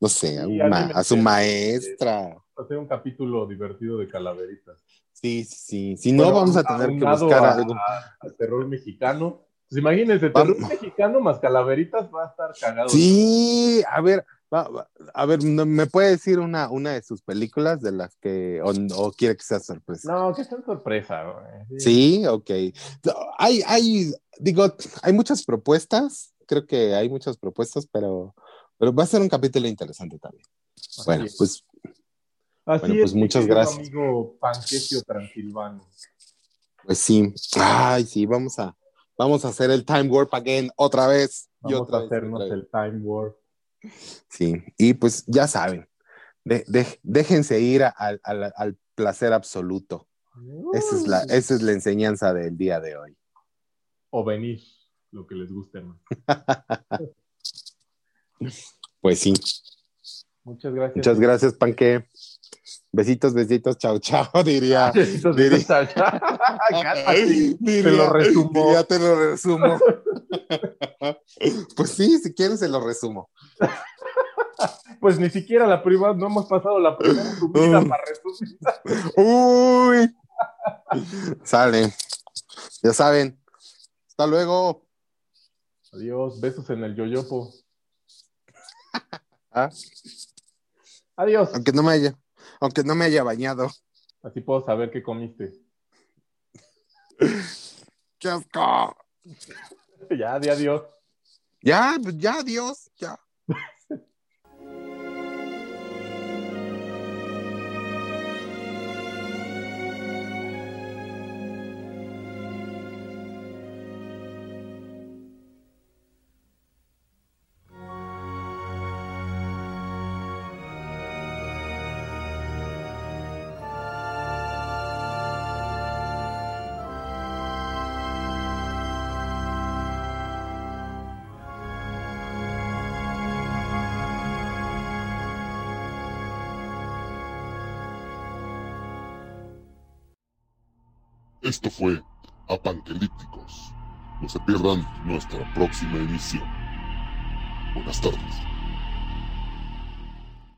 no sé, a, Sí, un ma- alguien a su maestra. Hacer un capítulo divertido de calaveritas. Sí, sí, sí. Si no, Bueno, vamos a tener que buscar a- algo. a- terror mexicano. Pues imagínense, terror mexicano más calaveritas va a estar cagado. Sí, a ver, va- va- a ver, ¿no- ¿me puede decir una, una de sus películas de las que, o, o quiere que sea sorpresa? No, que sea sorpresa, güey. Sí, ok. Hay, hay, digo, hay muchas propuestas, creo que hay muchas propuestas, pero, pero va a ser un capítulo interesante también. Bueno, es. pues Así bueno, pues es, mi muchas gracias. amigo Panquecio Transilvano. Pues sí. Ay, sí, vamos a, vamos a hacer el time warp again otra vez. y Vamos otra a vez, hacernos otra vez. el Time Warp. Sí, y pues ya saben, de- de- déjense ir a- al- al- al placer absoluto. Esa es, la, esa es la enseñanza del día de hoy. O venir, lo que les guste más. [laughs] [laughs] Pues sí. Muchas gracias. Muchas gracias, Panque. Besitos, besitos, chao, chao, [laughs] diría. Besitos, diría- besitos, chao, chao. [laughs] Cálmate. Diría- Te lo resumo. diría, te lo resumo. pues sí, si quieren se lo resumo. [laughs] Pues ni siquiera la primera, no hemos pasado la primera subida para resumir. Uy. Sale. Ya saben. Hasta luego. Adiós, besos en el yoyopo. Ah, Adiós. aunque no me haya, aunque no me haya bañado. Así puedo saber qué comiste. ¡Qué asco! [laughs] Ya, di adiós. Ya, pues ya, adiós, ya. [laughs] Esto fue Apanquelípticos. No se pierdan nuestra próxima emisión. Buenas tardes.